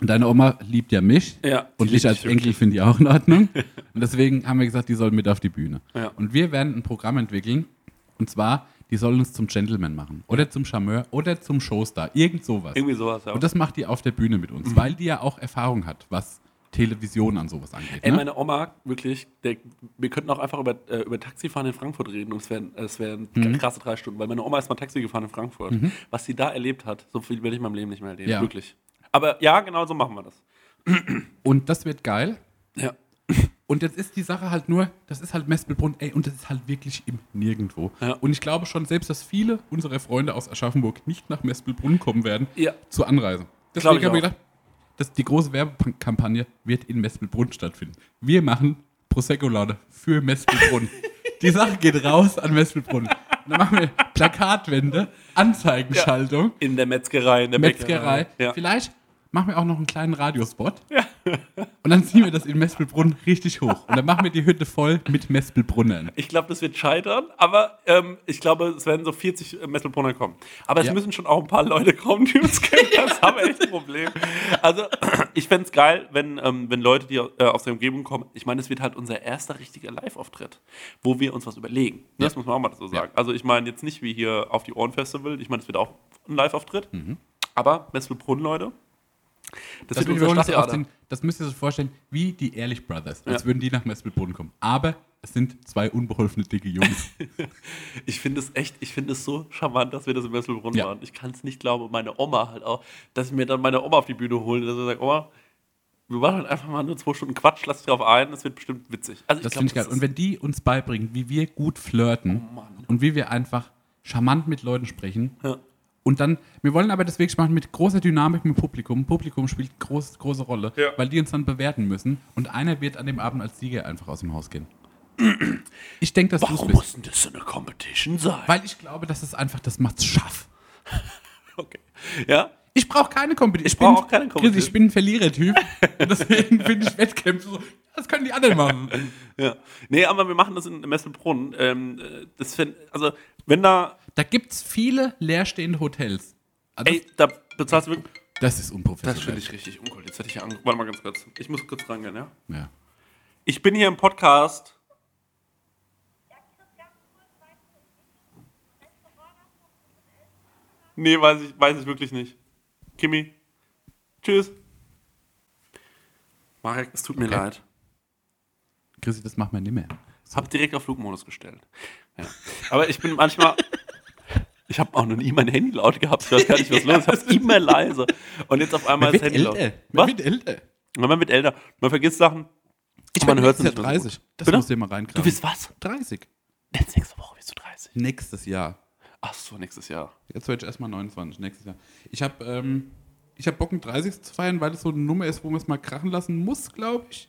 Und deine Oma liebt ja mich. Ja, Und ich als Enkel finde die auch in Ordnung. <laughs> und deswegen haben wir gesagt, die sollen mit auf die Bühne. Ja. Und wir werden ein Programm entwickeln. Und zwar, die sollen uns zum Gentleman machen. Oder zum Charmeur. Oder zum Showstar. Irgend sowas. Irgendwie sowas, ja. Und das macht die auf der Bühne mit uns. Weil die ja auch Erfahrung hat, was Television an sowas angeht. Ey, ne? meine Oma, wirklich, der, wir könnten auch einfach über, äh, über Taxifahren in Frankfurt reden und es wären es wären Mhm. krasse drei Stunden, weil meine Oma ist mal Taxi gefahren in Frankfurt. Was sie da erlebt hat, so viel werde ich in meinem Leben nicht mehr erleben, Ja. wirklich. Aber ja, genau so machen wir das. Und das wird geil. Ja. Und jetzt ist die Sache halt nur, das ist halt Mespelbrunn, ey, und das ist halt wirklich im Nirgendwo. Ja. Und ich glaube schon selbst, dass viele unserer Freunde aus Aschaffenburg nicht nach Mespelbrunn kommen werden Ja. zur Anreise. Deswegen ich habe ich auch. gedacht, dass die große Werbekampagne wird in Mespelbrunn stattfinden. Wir machen Prosecco-Laune für Mespelbrunn. <laughs> die Sache geht raus an Mespelbrunn. Und dann machen wir Plakatwände, Anzeigenschaltung, In der Metzgerei, in der Metzgerei. Ja. Vielleicht machen wir auch noch einen kleinen Radiospot. Und dann ziehen wir das in Mespelbrunn richtig hoch. Und dann machen wir die Hütte voll mit Mespelbrunnern. Ich glaube, das wird scheitern, aber ähm, ich glaube, es werden so 40 Messelbrunner kommen. Aber es Ja. müssen schon auch ein paar Leute kommen, die uns kennen. <laughs> Das haben wir echt ein Problem. Also, <clears throat> ich fände es geil, wenn, ähm, wenn Leute, die äh, aus der Umgebung kommen, ich meine, es wird halt unser erster richtiger Live-Auftritt, wo wir uns was überlegen. Ne, Das muss man auch mal so sagen. Also, ich meine jetzt nicht wie hier auf die Ohren Festival, ich meine, es wird auch ein Live-Auftritt. Aber Messelbrunn, Leute, das, Das, wird wir unser wollen uns Stadttheater. aufziehen, das müsst ihr euch vorstellen, wie die Ehrlich Brothers, als Ja. würden die nach Mespelbrunn kommen. Aber es sind zwei unbeholfene dicke Jungs. <laughs> Ich finde es echt, ich finde es so charmant, dass wir das in Messelbrunn Ja. waren. Ich kann es nicht glauben. Und Meine Oma halt auch, dass ich mir dann meine Oma auf die Bühne hole, dass sie sagt, Oma, wir machen halt einfach mal nur zwei Stunden Quatsch, lass dich drauf ein, das wird bestimmt witzig. Also Das finde ich geil. Und wenn die uns beibringen, wie wir gut flirten Oh und wie wir einfach charmant mit Leuten sprechen. Ja. Und dann, wir wollen aber das wirklich machen mit großer Dynamik mit Publikum. Publikum spielt groß, große Rolle, Ja. weil die uns dann bewerten müssen. Und einer wird an dem Abend als Sieger einfach aus dem Haus gehen. <clears throat> Ich denke, dass du es warum muss denn das so eine Competition sein? Weil ich glaube, das ist einfach, das macht's scharf. <laughs> Okay. Ja? Ich brauche keine Competition. Ich brauch auch keine Chris, Competition. Ich bin ein Verlierertyp. und deswegen <laughs> finde ich Wettkämpfe so, das können die anderen machen. Ja. Nee, aber wir machen das in Messelbrunn. Ähm, äh, das fänd, also, wenn da, Da gibt es viele leerstehende Hotels. Also ey, da bezahlst du wirklich. das ist unprofessionell. Das finde ich richtig uncool. Jetzt hätte ich ja ange Warte mal ganz kurz. Ich muss kurz rangehen, ja? Ja. Ich bin hier im Podcast. Nee, weiß ich, weiß ich wirklich nicht. Kimi, tschüss. Marek, es tut mir Okay. leid. Chrissy, das macht man nicht mehr. Hab direkt auf Flugmodus gestellt. Ja. Aber ich bin manchmal. <laughs> Ich habe auch noch nie mein Handy laut gehabt. Ich weiß gar nicht, was <laughs> los ist. Ich hab's immer leise. Und jetzt auf einmal das Handy laut. Man Was? wird älter. Man wird älter. Man vergisst Sachen. Ich Man nächstes Jahr nicht mehr so 30. Das Bitte? musst du dir mal Du reinkramen. bist was? 30. Jetzt nächste Woche bist du 30. Nächstes Jahr. Ach so, nächstes Jahr. Jetzt werde ich erstmal 29, nächstes Jahr. Ich habe ähm, ich hab Bock, einen 30 zu feiern, weil das so eine Nummer ist, wo man es mal krachen lassen muss, glaube ich.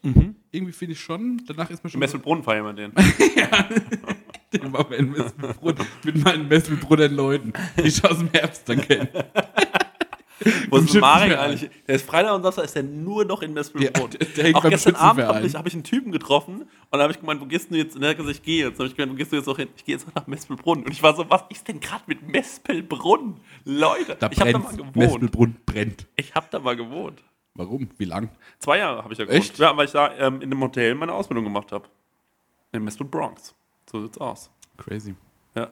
Irgendwie finde ich schon. Danach ist man schon. Messelbrunnen feiern wir den. Den <laughs> <laughs> <laughs> machen wir in Messelbrunn mit meinen Messelbrunner Leuten, die ich aus dem Herbst dann kenne. <laughs> Wo ist Marek eigentlich? Der ist Freitag und Samstag ist der nur noch in. Ja, hängt Auch gestern Abend habe ich, hab ich einen Typen getroffen und dann habe ich gemeint, wo gehst du jetzt? Und er hat gesagt, ich gehe jetzt. Dann habe ich gemeint, wo gehst du jetzt auch hin? Ich gehe jetzt nach Mespelbrunn. Und ich war so, was ist denn gerade mit Mespelbrunn? Leute, Da ich habe da mal gewohnt. Messelbrunn brennt. Ich habe da mal gewohnt. Warum? Wie lang? Zwei Jahre habe ich da gewohnt. Echt? Ja, weil ich da ähm, in einem Hotel meine Ausbildung gemacht habe. In Mespel Bronx. So sieht's aus. Crazy. Ja.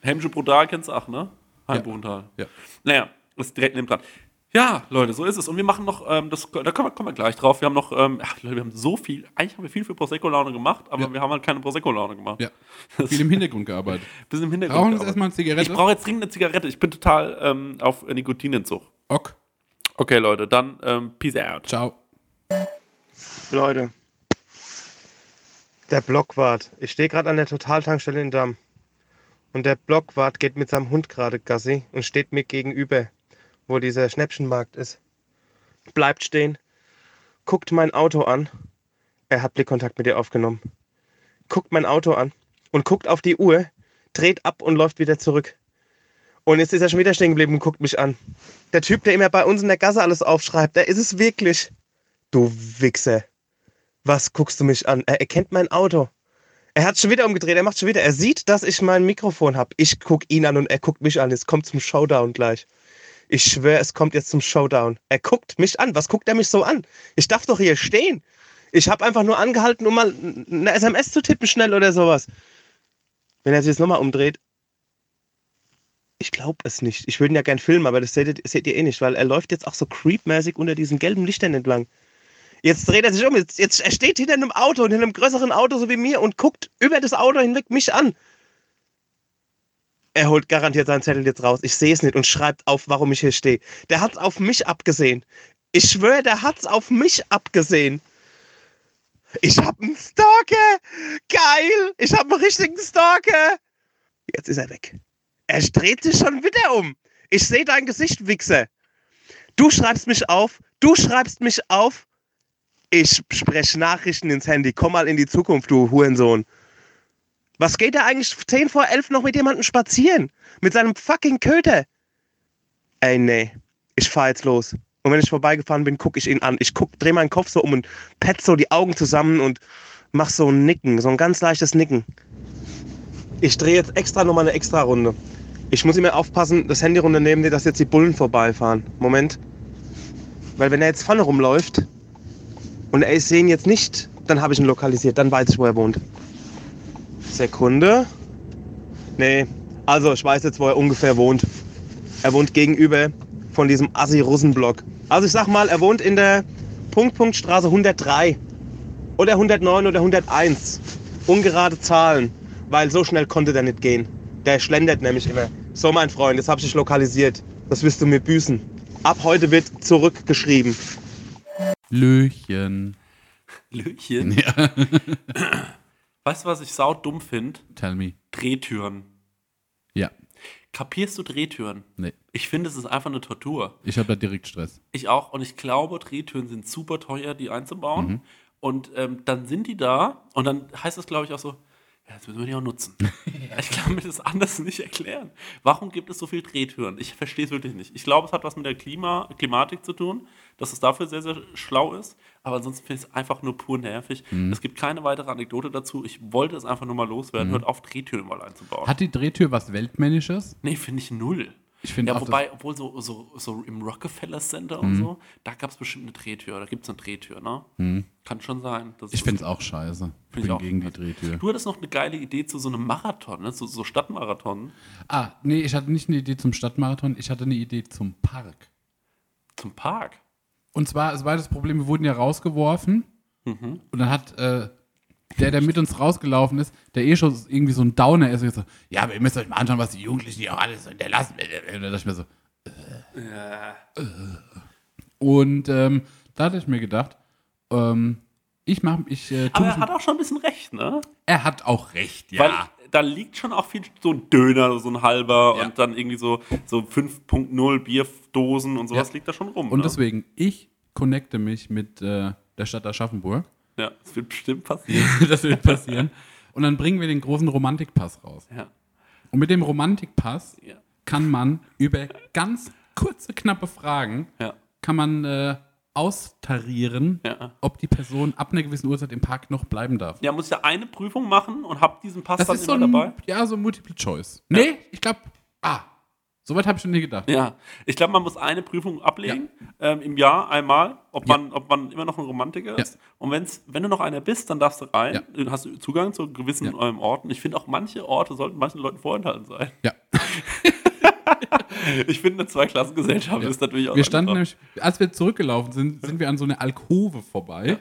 Helmsche Brutal kennst du auch, ne? Heimbuchental. Ja. Naja, ist direkt neben dran. Ja, Leute, so ist es. Und wir machen noch, ähm, das, da kommen wir, kommen wir gleich drauf. Wir haben noch, ähm, ach, Leute, wir haben so viel, eigentlich haben wir viel für Prosecco-Laune gemacht, aber Ja. wir haben halt keine Prosecco-Laune gemacht. Ja. Das Viel im Hintergrund gearbeitet. <laughs> bisschen im Hintergrund. Rauchen jetzt gearbeitet. erstmal eine Zigarette. Ich brauche jetzt dringend eine Zigarette. Ich bin total ähm, auf Nikotinentzug. Ok. Okay, Leute, dann ähm, peace out. Ciao. Leute, der Blockwart. Ich stehe gerade an der Totaltankstelle in Damm. Und der Blockwart geht mit seinem Hund gerade Gassi und steht mir gegenüber, wo dieser Schnäppchenmarkt ist. Bleibt stehen, guckt mein Auto an. Er hat Blickkontakt mit dir aufgenommen. Guckt mein Auto an und guckt auf die Uhr, dreht ab und läuft wieder zurück. Und jetzt ist er schon wieder stehen geblieben und guckt mich an. Der Typ, der immer bei uns in der Gasse alles aufschreibt, der ist es wirklich. Du Wichser. Was guckst du mich an? Er erkennt mein Auto. Er hat schon wieder umgedreht, er macht schon wieder. Er sieht, dass ich mein Mikrofon habe. Ich guck ihn an und er guckt mich an. Es kommt zum Showdown gleich. Ich schwöre, es kommt jetzt zum Showdown. Er guckt mich an. Was guckt er mich so an? Ich darf doch hier stehen. Ich habe einfach nur angehalten, um mal eine SMS zu tippen schnell oder sowas. Wenn er sich jetzt nochmal umdreht. Ich glaube es nicht. Ich würde ihn ja gern filmen, aber das seht ihr, seht ihr eh nicht, weil er läuft jetzt auch so creepmäßig unter diesen gelben Lichtern entlang. Jetzt dreht er sich um. Jetzt, jetzt er steht hinter einem Auto, hinter einem größeren Auto so wie mir und guckt über das Auto hinweg mich an. Er holt garantiert seinen Zettel jetzt raus. Ich sehe es nicht und schreibt auf, warum ich hier stehe. Der hat's auf mich abgesehen. Ich schwöre, der hat's auf mich abgesehen. Ich hab einen Stalker. Geil. Ich hab einen richtigen Stalker. Jetzt ist er weg. Er dreht sich schon wieder um. Ich sehe dein Gesicht, Wichser. Du schreibst mich auf. Du schreibst mich auf. Ich spreche Nachrichten ins Handy. Komm mal in die Zukunft, du Hurensohn. Was geht da eigentlich 10 vor 11 noch mit jemandem spazieren? Mit seinem fucking Köter? Ey, nee. Ich fahr jetzt los. Und wenn ich vorbeigefahren bin, gucke ich ihn an. Ich guck, dreh meinen Kopf so um und pet so die Augen zusammen und mach so ein Nicken, so ein ganz leichtes Nicken. Ich drehe jetzt extra nochmal eine extra Runde. Ich muss immer aufpassen, das Handy runternehmen, dass jetzt die Bullen vorbeifahren. Moment. Weil wenn er jetzt vorne rumläuft und er ist sehen jetzt nicht, dann habe ich ihn lokalisiert. Dann weiß ich, wo er wohnt. Sekunde. Nee, also ich weiß jetzt, wo er ungefähr wohnt. Er wohnt gegenüber von diesem Assi-Russenblock. Also ich sag mal, er wohnt in der Punkt-Punkt-Straße 103 oder 109 oder 101. Ungerade Zahlen, weil so schnell konnte der nicht gehen. Der schlendert nämlich immer. So, mein Freund, jetzt hab ich dich lokalisiert. Das wirst du mir büßen. Ab heute wird zurückgeschrieben. Löchen. Löchen. Ja. <laughs> Weißt du, was ich sau dumm finde? Tell me. Drehtüren. Ja. Kapierst du Drehtüren? Nee. Ich finde, es ist einfach eine Tortur. Ich habe da direkt Stress. Ich auch. Und ich glaube, Drehtüren sind super teuer, die einzubauen. Mhm. Und ähm, dann sind die da und dann heißt es, glaube ich, auch so, ja, jetzt müssen wir die auch nutzen. <laughs> Ich kann mir das anders nicht erklären. Warum gibt es so viel Drehtüren? Ich verstehe es wirklich nicht. Ich glaube, es hat was mit der Klima Klimatik zu tun, dass es dafür sehr, sehr schlau ist. Aber ansonsten finde ich es einfach nur pur nervig. Mhm. Es gibt keine weitere Anekdote dazu. Ich wollte es einfach nur mal loswerden. Hört auf, Drehtüren mal einzubauen. Hat die Drehtür was Weltmännisches? Nee, finde ich null. Ich finde Ja, wobei, obwohl so, so, so im Rockefeller Center und so, da gab es bestimmt eine Drehtür. Da gibt es eine Drehtür, ne? Kann schon sein. ich finde es auch scheiße. Ich bin gegen die Drehtür. Du hattest noch eine geile Idee zu so einem Marathon, ne? so, so Stadtmarathon Ah, nee, ich hatte nicht eine Idee zum Stadtmarathon, ich hatte eine Idee zum Park. zum Park. Und zwar, es war das Problem, wir wurden ja rausgeworfen Mhm. und dann hat, äh, der, der mit uns rausgelaufen ist, der eh schon irgendwie so ein Downer ist, so, ja, aber ihr müsst euch mal anschauen, was die Jugendlichen hier auch alles hinterlassen. Und da dachte ich mir so, äh, äh. Und ähm, da hatte ich mir gedacht, ähm, ich mache, ich, äh, Aber er hat auch schon ein bisschen recht, ne? er hat auch recht, ja. Weil da liegt schon auch viel so ein Döner, so ein halber Ja. und dann irgendwie so, so 5.0 Bierdosen und sowas Ja. liegt da schon rum. und ne? deswegen, ich connecte mich mit äh, der Stadt Aschaffenburg. Ja, das wird bestimmt <laughs> passieren. das wird passieren. Und dann bringen wir den großen Romantikpass raus. ja. Und mit dem Romantikpass Ja. kann man über ganz kurze, knappe Fragen, Ja. kann man äh, austarieren, Ja. ob die Person ab einer gewissen Uhrzeit im Park noch bleiben darf. Ja, muss ja eine Prüfung machen und hab diesen Pass Das dann ist so immer ein, dabei. ja, so Multiple Choice. Nee, ich glaube, ah, soweit habe ich schon nie gedacht. Ja, ich glaube, man muss eine Prüfung ablegen ähm, im Jahr einmal, ob Ja. man, ob man immer noch ein Romantiker Ja. ist. Und wenn's, wenn du noch einer bist, dann darfst du rein, Ja. dann hast du Zugang zu gewissen Ja. ähm, Orten. Ich finde auch manche Orte sollten manchen Leuten vorenthalten sein. Ja. <laughs> <laughs> Ich finde, eine Zweiklassengesellschaft Ja. ist natürlich auch Wir standen nämlich, als wir zurückgelaufen sind, sind wir an so eine Alkove vorbei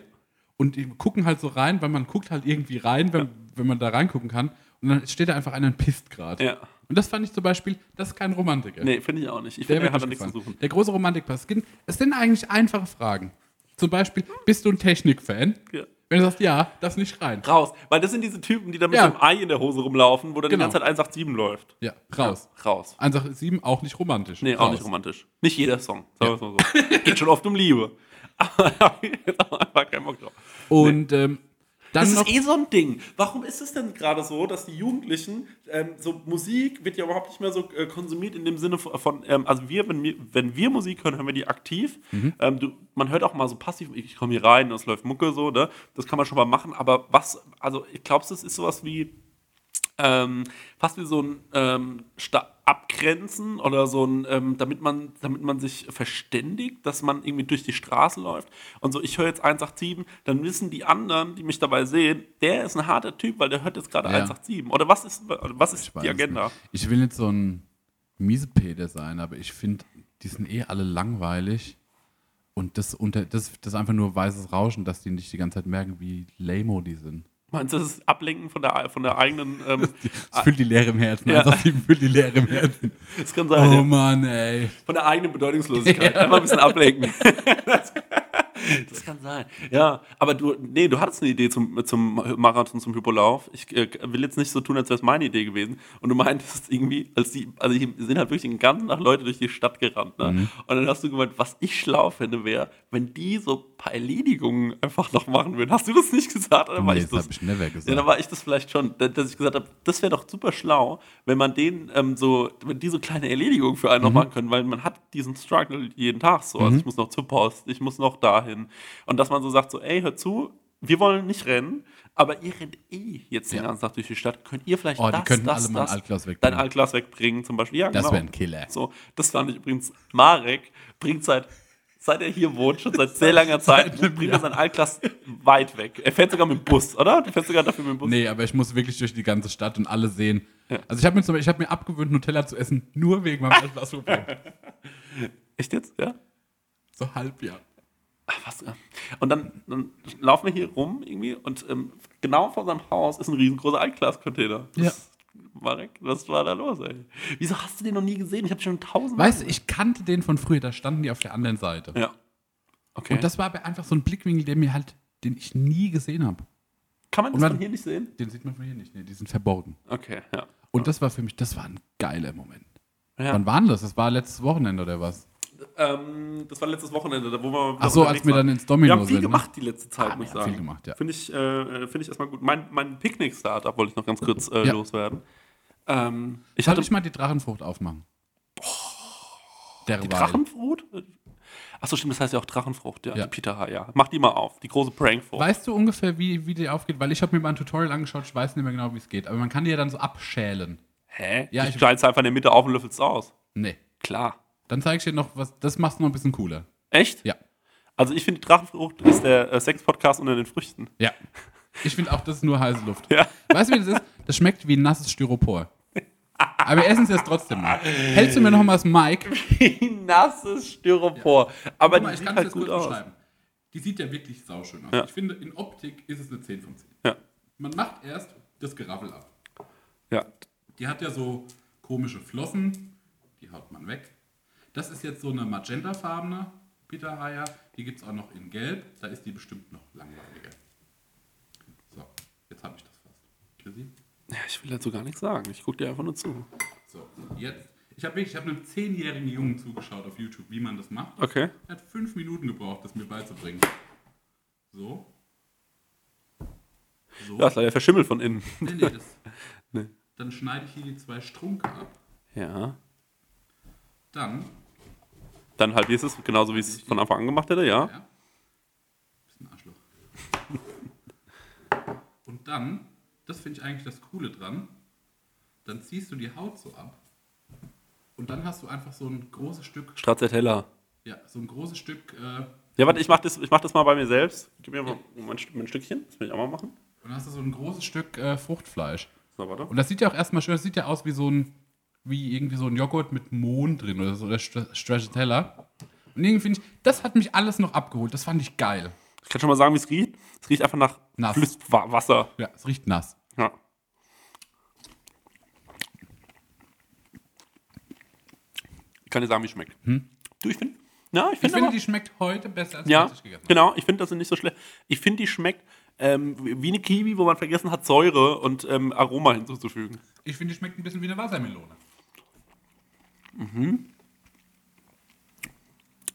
und die gucken halt so rein, weil man guckt halt irgendwie rein, wenn, wenn man da reingucken kann. Und dann steht da einfach einer und pisst gerade. Ja. Und das fand ich zum Beispiel, das ist kein Romantiker. Nee, finde ich auch nicht. Ich Der finde, er hat da nicht nichts zu suchen. Der große Romantikpass. Es sind- Es sind eigentlich einfache Fragen. Zum Beispiel, bist du ein Technik-Fan? Ja. Wenn du sagst, ja, das nicht rein. Raus. Weil das sind diese Typen, die da mit Ja. so einem Ei in der Hose rumlaufen, wo dann Genau. die ganze Zeit 187 läuft. Ja, raus. Raus. 187, auch nicht romantisch. Nee, raus. auch nicht romantisch. Nicht jeder Song. Sagen wir mal so. Geht schon oft um Liebe. <laughs> Aber da hab ich jetzt auch einfach keinen Bock drauf. Und ähm, dann Das ist eh so ein Ding. Warum ist es denn gerade so, dass die Jugendlichen, ähm, so Musik wird ja überhaupt nicht mehr so äh, konsumiert in dem Sinne von, von, ähm, also wir wenn, wir, wenn wir Musik hören, hören wir die aktiv. Mhm. Ähm, du, man hört auch mal so passiv, ich komme hier rein, es läuft Mucke so, ne? Das kann man schon mal machen, aber was, also ich glaube, das ist sowas wie, ähm, fast wie so ein ähm, Sta- Abgrenzen oder so ein, ähm, damit man, damit man sich verständigt, dass man irgendwie durch die Straße läuft und so, ich höre jetzt 187, dann wissen die anderen, die mich dabei sehen, der ist ein harter Typ, weil der hört jetzt gerade Ja. 187. Oder was ist, was ist die Agenda? nicht. Ich will nicht so ein Miesepede sein, aber ich finde, die sind eh alle langweilig. Und das, unter, das, das ist einfach nur weißes Rauschen, dass die nicht die ganze Zeit merken, wie lame die sind. Meinst du, das ist Ablenken von der, von der eigenen, ähm, Das füllt die Leere im Herzen. Ja. Ja. füllt die Leere im Herzen. das kann sein, Oh ja. Mann, ey. von der eigenen Bedeutungslosigkeit. Einfach ein bisschen ablenken. das, <laughs> <laughs> das kann sein. Ja, aber du, nee, du hattest eine Idee zum, zum Marathon, zum Hypolauf. Ich äh, will jetzt nicht so tun, als wäre es meine Idee gewesen. Und du meintest irgendwie, als die, also hier sind halt wirklich den ganzen Tag Leute durch die Stadt gerannt. Ne? Mhm. Und dann hast du gemeint, was ich schlau finde, wäre, wenn die so ein paar Erledigungen einfach noch machen würden. Hast du das nicht gesagt? Oder war Nee, ich das das? habe ich never gesagt. Ja, dann war ich das vielleicht schon, da- dass ich gesagt habe, das wäre doch super schlau, wenn man den ähm, so, wenn die so kleine Erledigungen für einen noch machen können, weil man hat diesen Struggle jeden Tag so. Also ich muss noch zur Post, ich muss noch dahin. Und dass man so sagt, so, ey, hör zu, wir wollen nicht rennen, aber ihr rennt eh jetzt den Ja. ganzen Tag durch die Stadt. Könnt ihr vielleicht Oh, die das, könnten das, alle mal das, Altglas dein wegbringen. Altglas wegbringen zum Beispiel? Ja, Das genau. wäre ein Killer. So, das fand ich übrigens, Marek bringt seit, seit er hier wohnt, schon seit sehr langer Zeit, bringt er sein Altglas weit weg. Er fährt sogar mit dem Bus, oder? Du fährst sogar dafür mit dem Bus. Nee, aber ich muss wirklich durch die ganze Stadt und alle sehen. Also ich habe mir, zum Beispiel- ich hab mir abgewöhnt, Nutella zu essen, nur wegen meinem <laughs> Altglasproblem. Echt jetzt? Ja? so halb, ja. Ach, was? ja. Und dann, dann laufen wir hier rum irgendwie und ähm, genau vor seinem Haus ist ein riesengroßer Altglas-Container. Ja. Marek, was war da los, ey? Wieso hast du den noch nie gesehen? Ich habe schon tausendmal. Weißt du, ich kannte den von früher, da standen die auf der anderen Seite. Ja. Okay. Und das war aber einfach so ein Blickwinkel, der mir halt, den ich nie gesehen habe. Kann man das man- von hier nicht sehen? Den sieht man von hier nicht, nee, die sind verborgen. Okay, ja. Und das war für mich, das war ein geiler Moment. ja. Wann war denn das? Das war letztes Wochenende oder was? Ähm, das war letztes Wochenende, da wo wir. Ach so, als wir dann ins Domino Wir haben viel sind, ne? gemacht die letzte Zeit, Ah, muss ich sagen. viel gemacht, ja. Finde ich, äh, find ich erstmal gut. Mein, mein Picknick-Startup wollte ich noch ganz kurz äh, Ja. loswerden. Ähm, ich Soll hatte ich mal die Drachenfrucht aufmachen? die Drachenfrucht? Achso, stimmt, das heißt ja auch Drachenfrucht, ja. Ja. Die Peter ja. Mach die mal auf, die große Prankfrucht. Weißt du ungefähr, wie, wie die aufgeht? Weil ich habe mir mal ein Tutorial angeschaut, ich weiß nicht mehr genau, wie es geht. Aber man kann die ja dann so abschälen. Hä? Ja, ich schneid's einfach in der Mitte auf und löffelst aus. Nee. Klar. Dann zeige ich dir noch was, das macht noch ein bisschen cooler. Echt? Ja. Also ich finde, die Drachenfrucht ist der äh, Sex-Podcast unter den Früchten. Ja. Ich finde auch, das ist nur heiße Luft. Ja. Weißt du, wie das ist? Das schmeckt wie nasses Styropor. Aber wir essen es jetzt trotzdem mal. Hältst du mir noch mal das Mike? Nasses Styropor. Aber Guck mal, die ich sieht kann es halt gut aus. beschreiben. Die sieht ja wirklich sauschön aus. Ja. Ich finde, in Optik ist es eine 10 von 10. Ja. Man macht erst das Geraffel ab. Ja. Die hat ja so komische Flossen, die haut man weg. Das ist jetzt so eine magentafarbene Pitahaya. Die gibt es auch noch in Gelb. Da ist die bestimmt noch langweiliger. So, jetzt habe ich das fast. Chrissy? ja. Ich will dazu gar nichts sagen. Ich gucke dir einfach nur zu. So, jetzt. Ich habe ich hab einem zehnjährigen Jungen zugeschaut auf YouTube, wie man das macht. Okay. Er hat fünf Minuten gebraucht, das mir beizubringen. So. So. Ja, ist leider verschimmelt von innen. Nee, nee, das, <laughs> Nee. Dann schneide ich hier die zwei Strunke ab. Ja. Dann, Dann halbierst du es genauso, wie ich es von Anfang an gemacht hätte, ja. ja. Bisschen Arschloch. <laughs> Und dann, das finde ich eigentlich das Coole dran, dann ziehst du die Haut so ab. Und dann hast du einfach so ein großes Stück, Stracciatella. ja, so ein großes Stück, äh, Ja, warte, ich mach das, ich mach das mal bei mir selbst. Gib mir mal mein, Stück- mein Stückchen. Das will ich auch mal machen. und dann hast du so ein großes Stück äh, Fruchtfleisch. So, warte. Und das sieht ja auch erstmal schön, das sieht ja aus wie so ein, wie irgendwie so ein Joghurt mit Mohn drin oder so, oder Stra- Stracciatella. Und irgendwie finde ich, das hat mich alles noch abgeholt, das fand ich geil. Ich kann schon mal sagen, wie es riecht. Es riecht einfach nach Nass. Flüss Wa- Wasser. Ja, es riecht nass. Ja. Ich kann dir sagen, wie es schmeckt. Du, ich finde. Ja, ich Ich finde. die schmeckt heute besser als Ja, ich gegessen habe. genau. Ich finde, das sind nicht so schlecht. Ich finde, die schmeckt ähm, wie eine Kiwi, wo man vergessen hat, Säure und ähm, Aroma hinzuzufügen. Ich finde, die schmeckt ein bisschen wie eine Wassermelone.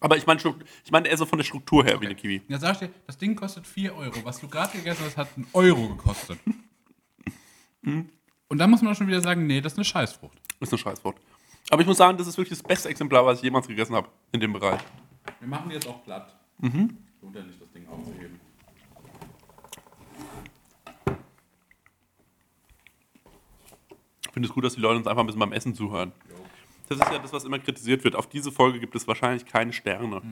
Aber ich meine ich mein eher so von der Struktur her wie eine Kiwi. Ja, sag ich dir, das Ding kostet 4 Euro. Was du gerade gegessen hast, hat einen Euro gekostet. Und da muss man auch schon wieder sagen, nee, das ist eine Scheißfrucht. Ist eine Scheißwort. Aber ich muss sagen, das ist wirklich das beste Exemplar, was ich jemals gegessen habe in dem Bereich. Wir machen die jetzt auch platt. Mhm. Lohnt ja nicht, das Ding aufzuheben. Ich finde es gut, dass die Leute uns einfach ein bisschen beim Essen zuhören. Das ist ja das, was immer kritisiert wird. Auf diese Folge gibt es wahrscheinlich keine Sterne.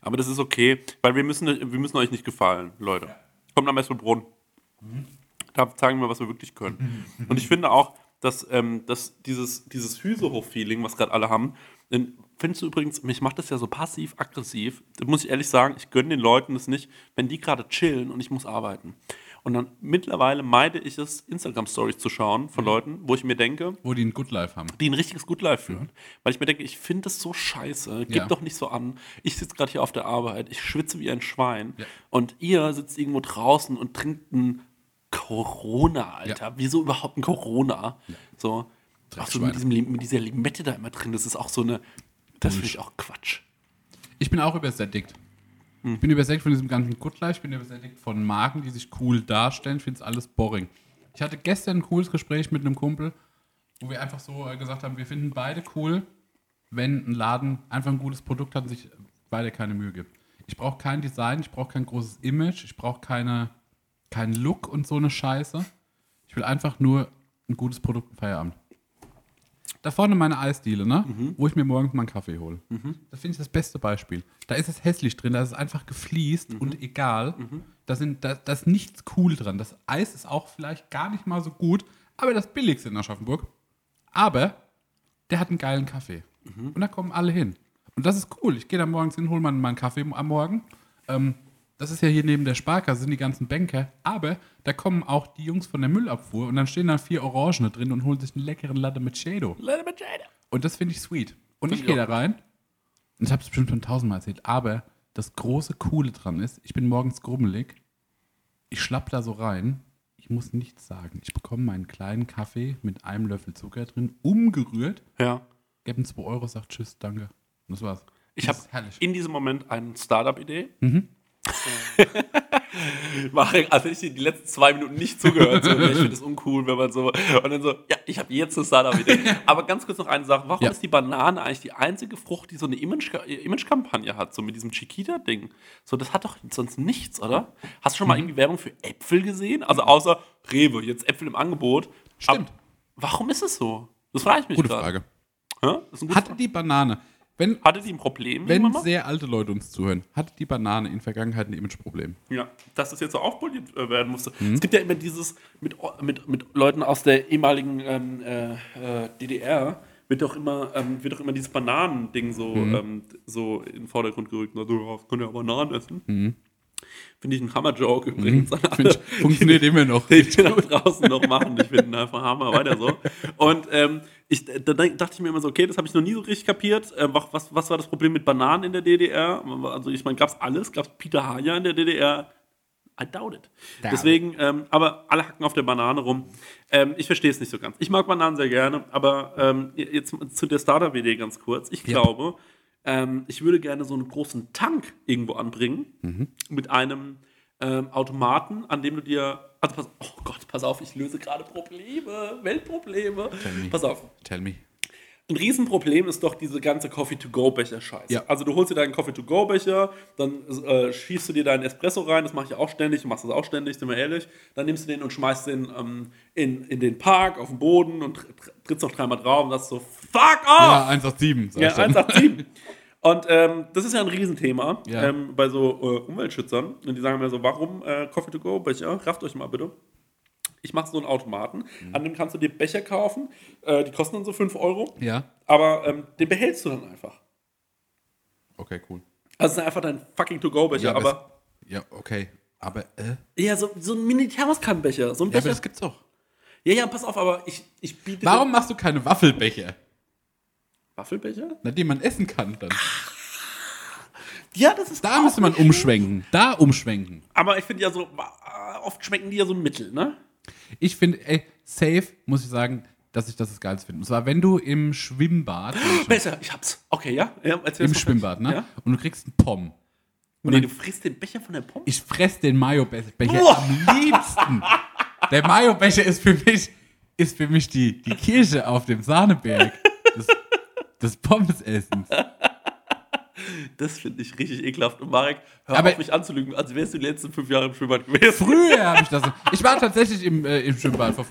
Aber das ist okay, weil wir müssen, wir müssen euch nicht gefallen, Leute. Kommt nach Messelbrunn. Da zeigen wir, was wir wirklich können. Und ich finde auch, dass, ähm, dass dieses, dieses Hüsehof-Feeling, was gerade alle haben, denn findest du übrigens, mich macht das ja so passiv-aggressiv. Da muss ich ehrlich sagen, ich gönne den Leuten das nicht, wenn die gerade chillen und ich muss arbeiten. Und dann mittlerweile meide ich es, Instagram-Stories zu schauen von Leuten, wo ich mir denke, Wo die ein Good Life haben. die ein richtiges Good Life führen. Weil ich mir denke, ich finde das so scheiße. Gib Ja. doch nicht so an. Ich sitze gerade hier auf der Arbeit, ich schwitze wie ein Schwein. Ja. Und ihr sitzt irgendwo draußen und trinkt ein Corona, Alter. Wieso überhaupt ein Corona? So. Ach so, mit, diesem, mit dieser Limette da immer drin, das ist auch so eine. Das finde ich auch Quatsch. Ich bin auch übersättigt. Ich bin übersättigt von diesem ganzen Life, ich bin übersättigt von Marken, die sich cool darstellen. Ich finde es alles boring. Ich hatte gestern ein cooles Gespräch mit einem Kumpel, wo wir einfach so äh, gesagt haben, wir finden beide cool, wenn ein Laden einfach ein gutes Produkt hat und sich beide keine Mühe gibt. Ich brauche kein Design, ich brauche kein großes Image, ich brauche keine, keinen Look und so eine Scheiße. Ich will einfach nur ein gutes Produkt im Feierabend. Da vorne meine Eisdiele, ne? Wo ich mir morgens mal einen Kaffee hole. Das finde ich das beste Beispiel. Da ist es hässlich drin, da ist es einfach gefliest und egal. Da, sind, da, da ist nichts cool dran. Das Eis ist auch vielleicht gar nicht mal so gut, aber das billigste in Aschaffenburg. Aber der hat einen geilen Kaffee. Und da kommen alle hin. Und das ist cool. Ich gehe da morgens hin, hole mal meinen Kaffee am Morgen. Ähm, das ist ja hier neben der Sparkasse, sind die ganzen Bänke. Aber da kommen auch die Jungs von der Müllabfuhr und dann stehen da vier Orangene drin und holen sich einen leckeren Latte mit Shadow. Und das finde ich sweet. Und ich ich gehe da rein. Und ich habe es bestimmt schon tausendmal erzählt. Aber das große Coole dran ist, ich bin morgens grummelig. Ich schlapp da so rein. Ich muss nichts sagen. Ich bekomme meinen kleinen Kaffee mit einem Löffel Zucker drin, umgerührt. Ja. Gebe ihm 2 Euro, sagt Tschüss, danke. Und das war's. Ich habe in diesem Moment eine Startup-Idee. Mhm. <laughs> Marek, also ich dir die letzten zwei Minuten nicht zugehört. So, ich finde das uncool, wenn man so. Und dann so, ja, ich habe jetzt eine Startup-Idee. <laughs> Aber ganz kurz noch eine Sache. Warum Ja. ist die Banane eigentlich die einzige Frucht, die so eine Image- Image-Kampagne hat, so mit diesem Chiquita-Ding? So, das hat doch sonst nichts, oder? Hast du schon mal irgendwie Werbung für Äpfel gesehen? Also außer Rewe, jetzt Äpfel im Angebot. Stimmt. Aber warum ist es so? Das frage ich mich Gute gerade. Frage. Das ist ein gutes Hatte die Banane, wenn, Hatte die ein Problem? wenn mal? sehr alte Leute uns zuhören, hatte die Banane in Vergangenheit ein Imageproblem? Ja, dass das jetzt so aufpoliert äh, werden musste. Mhm. Es gibt ja immer dieses, mit, mit, mit Leuten aus der ehemaligen ähm, äh, äh, DDR, wird doch immer, ähm, wird doch immer dieses Bananending so, Mhm. ähm, so in den Vordergrund gerückt. Also, ja, ihr ja Bananen essen. Mhm. Finde ich ein Hammer-Joke übrigens. an <laughs> alle, funktioniert immer noch. die wir da draußen noch machen. Ich finde einfach Hammer, weiter so. Und ähm, ich, da dachte ich mir immer so, okay, das habe ich noch nie so richtig kapiert. Ähm, was, was, war das Problem mit Bananen in der DDR? Also ich meine, gab es alles? Gab es Peter Haja in der DDR? I doubt it. Deswegen, ähm, aber alle hacken auf der Banane rum. Ähm, ich verstehe es nicht so ganz. Ich mag Bananen sehr gerne, aber ähm, jetzt zu der Startup-Idee ganz kurz. Ich glaube, ähm, ich würde gerne so einen großen Tank irgendwo anbringen mit einem ähm, Automaten, an dem du dir. Also pass, oh Gott, pass auf, ich löse gerade Probleme, Weltprobleme. me. Pass auf. Tell me. Ein Riesenproblem ist doch diese ganze Coffee-to-go-Becher-Scheiße. Ja. Also du holst dir deinen Coffee-to-go-Becher, dann äh, schießt du dir deinen Espresso rein, das mache ich auch ständig, du machst das auch ständig, sind wir ehrlich. Dann nimmst du den und schmeißt den ähm, in, in den Park, auf den Boden und tr- tr- trittst noch dreimal drauf und sagst so, fuck off! Ja, 187. sag Ja, ich dann. 187. <laughs> Und ähm, das ist ja ein Riesenthema Ja. ähm, bei so äh, Umweltschützern. Und die sagen mir so, warum äh, Coffee-to-go-Becher? Rafft euch mal bitte. Ich mache so einen Automaten, Mhm. an dem kannst du dir Becher kaufen. Äh, die kosten dann so 5 Euro. Ja, Aber ähm, den behältst du dann einfach. okay, cool. Also es ist einfach dein fucking To-Go-Becher. Ja, aber aber Ja, okay. Aber, äh? ja, so, so ein Mini-Thermoskannenbecher. So ein Ja, aber Becher. das gibt's doch. Ja, ja, pass auf, aber ich, ich biete. Warum machst du keine Waffelbecher? Waffelbecher? Na, die man essen kann dann. <laughs> Ja, das ist. Da müsste man umschwenken. Da umschwenken. Aber ich finde ja so, äh, oft schmecken die ja so ein Mittel, ne? Ich finde, ey, safe, muss ich sagen, dass ich das das Geilste finde. Und zwar, wenn du im Schwimmbad, <gasps> Besser, ich hab's. Okay, ja? ja im. Schwimmbad, ne? Ja? Und du kriegst einen Pom. Und Nee, du frisst den Becher von der Pommes. ich fress den Mayo-Becher Boah. am liebsten. Der Mayo-Becher ist für mich, ist für mich die, die Kirsche auf dem Sahneberg des, des Pommesessens. <laughs> Das finde ich richtig ekelhaft. Und Marek, hör Aber- auf mich anzulügen, als wärst du die letzten fünf Jahre im Schwimmbad gewesen. Früher habe ich das. <laughs> Ich war tatsächlich im, äh, im Schwimmbad. Vor,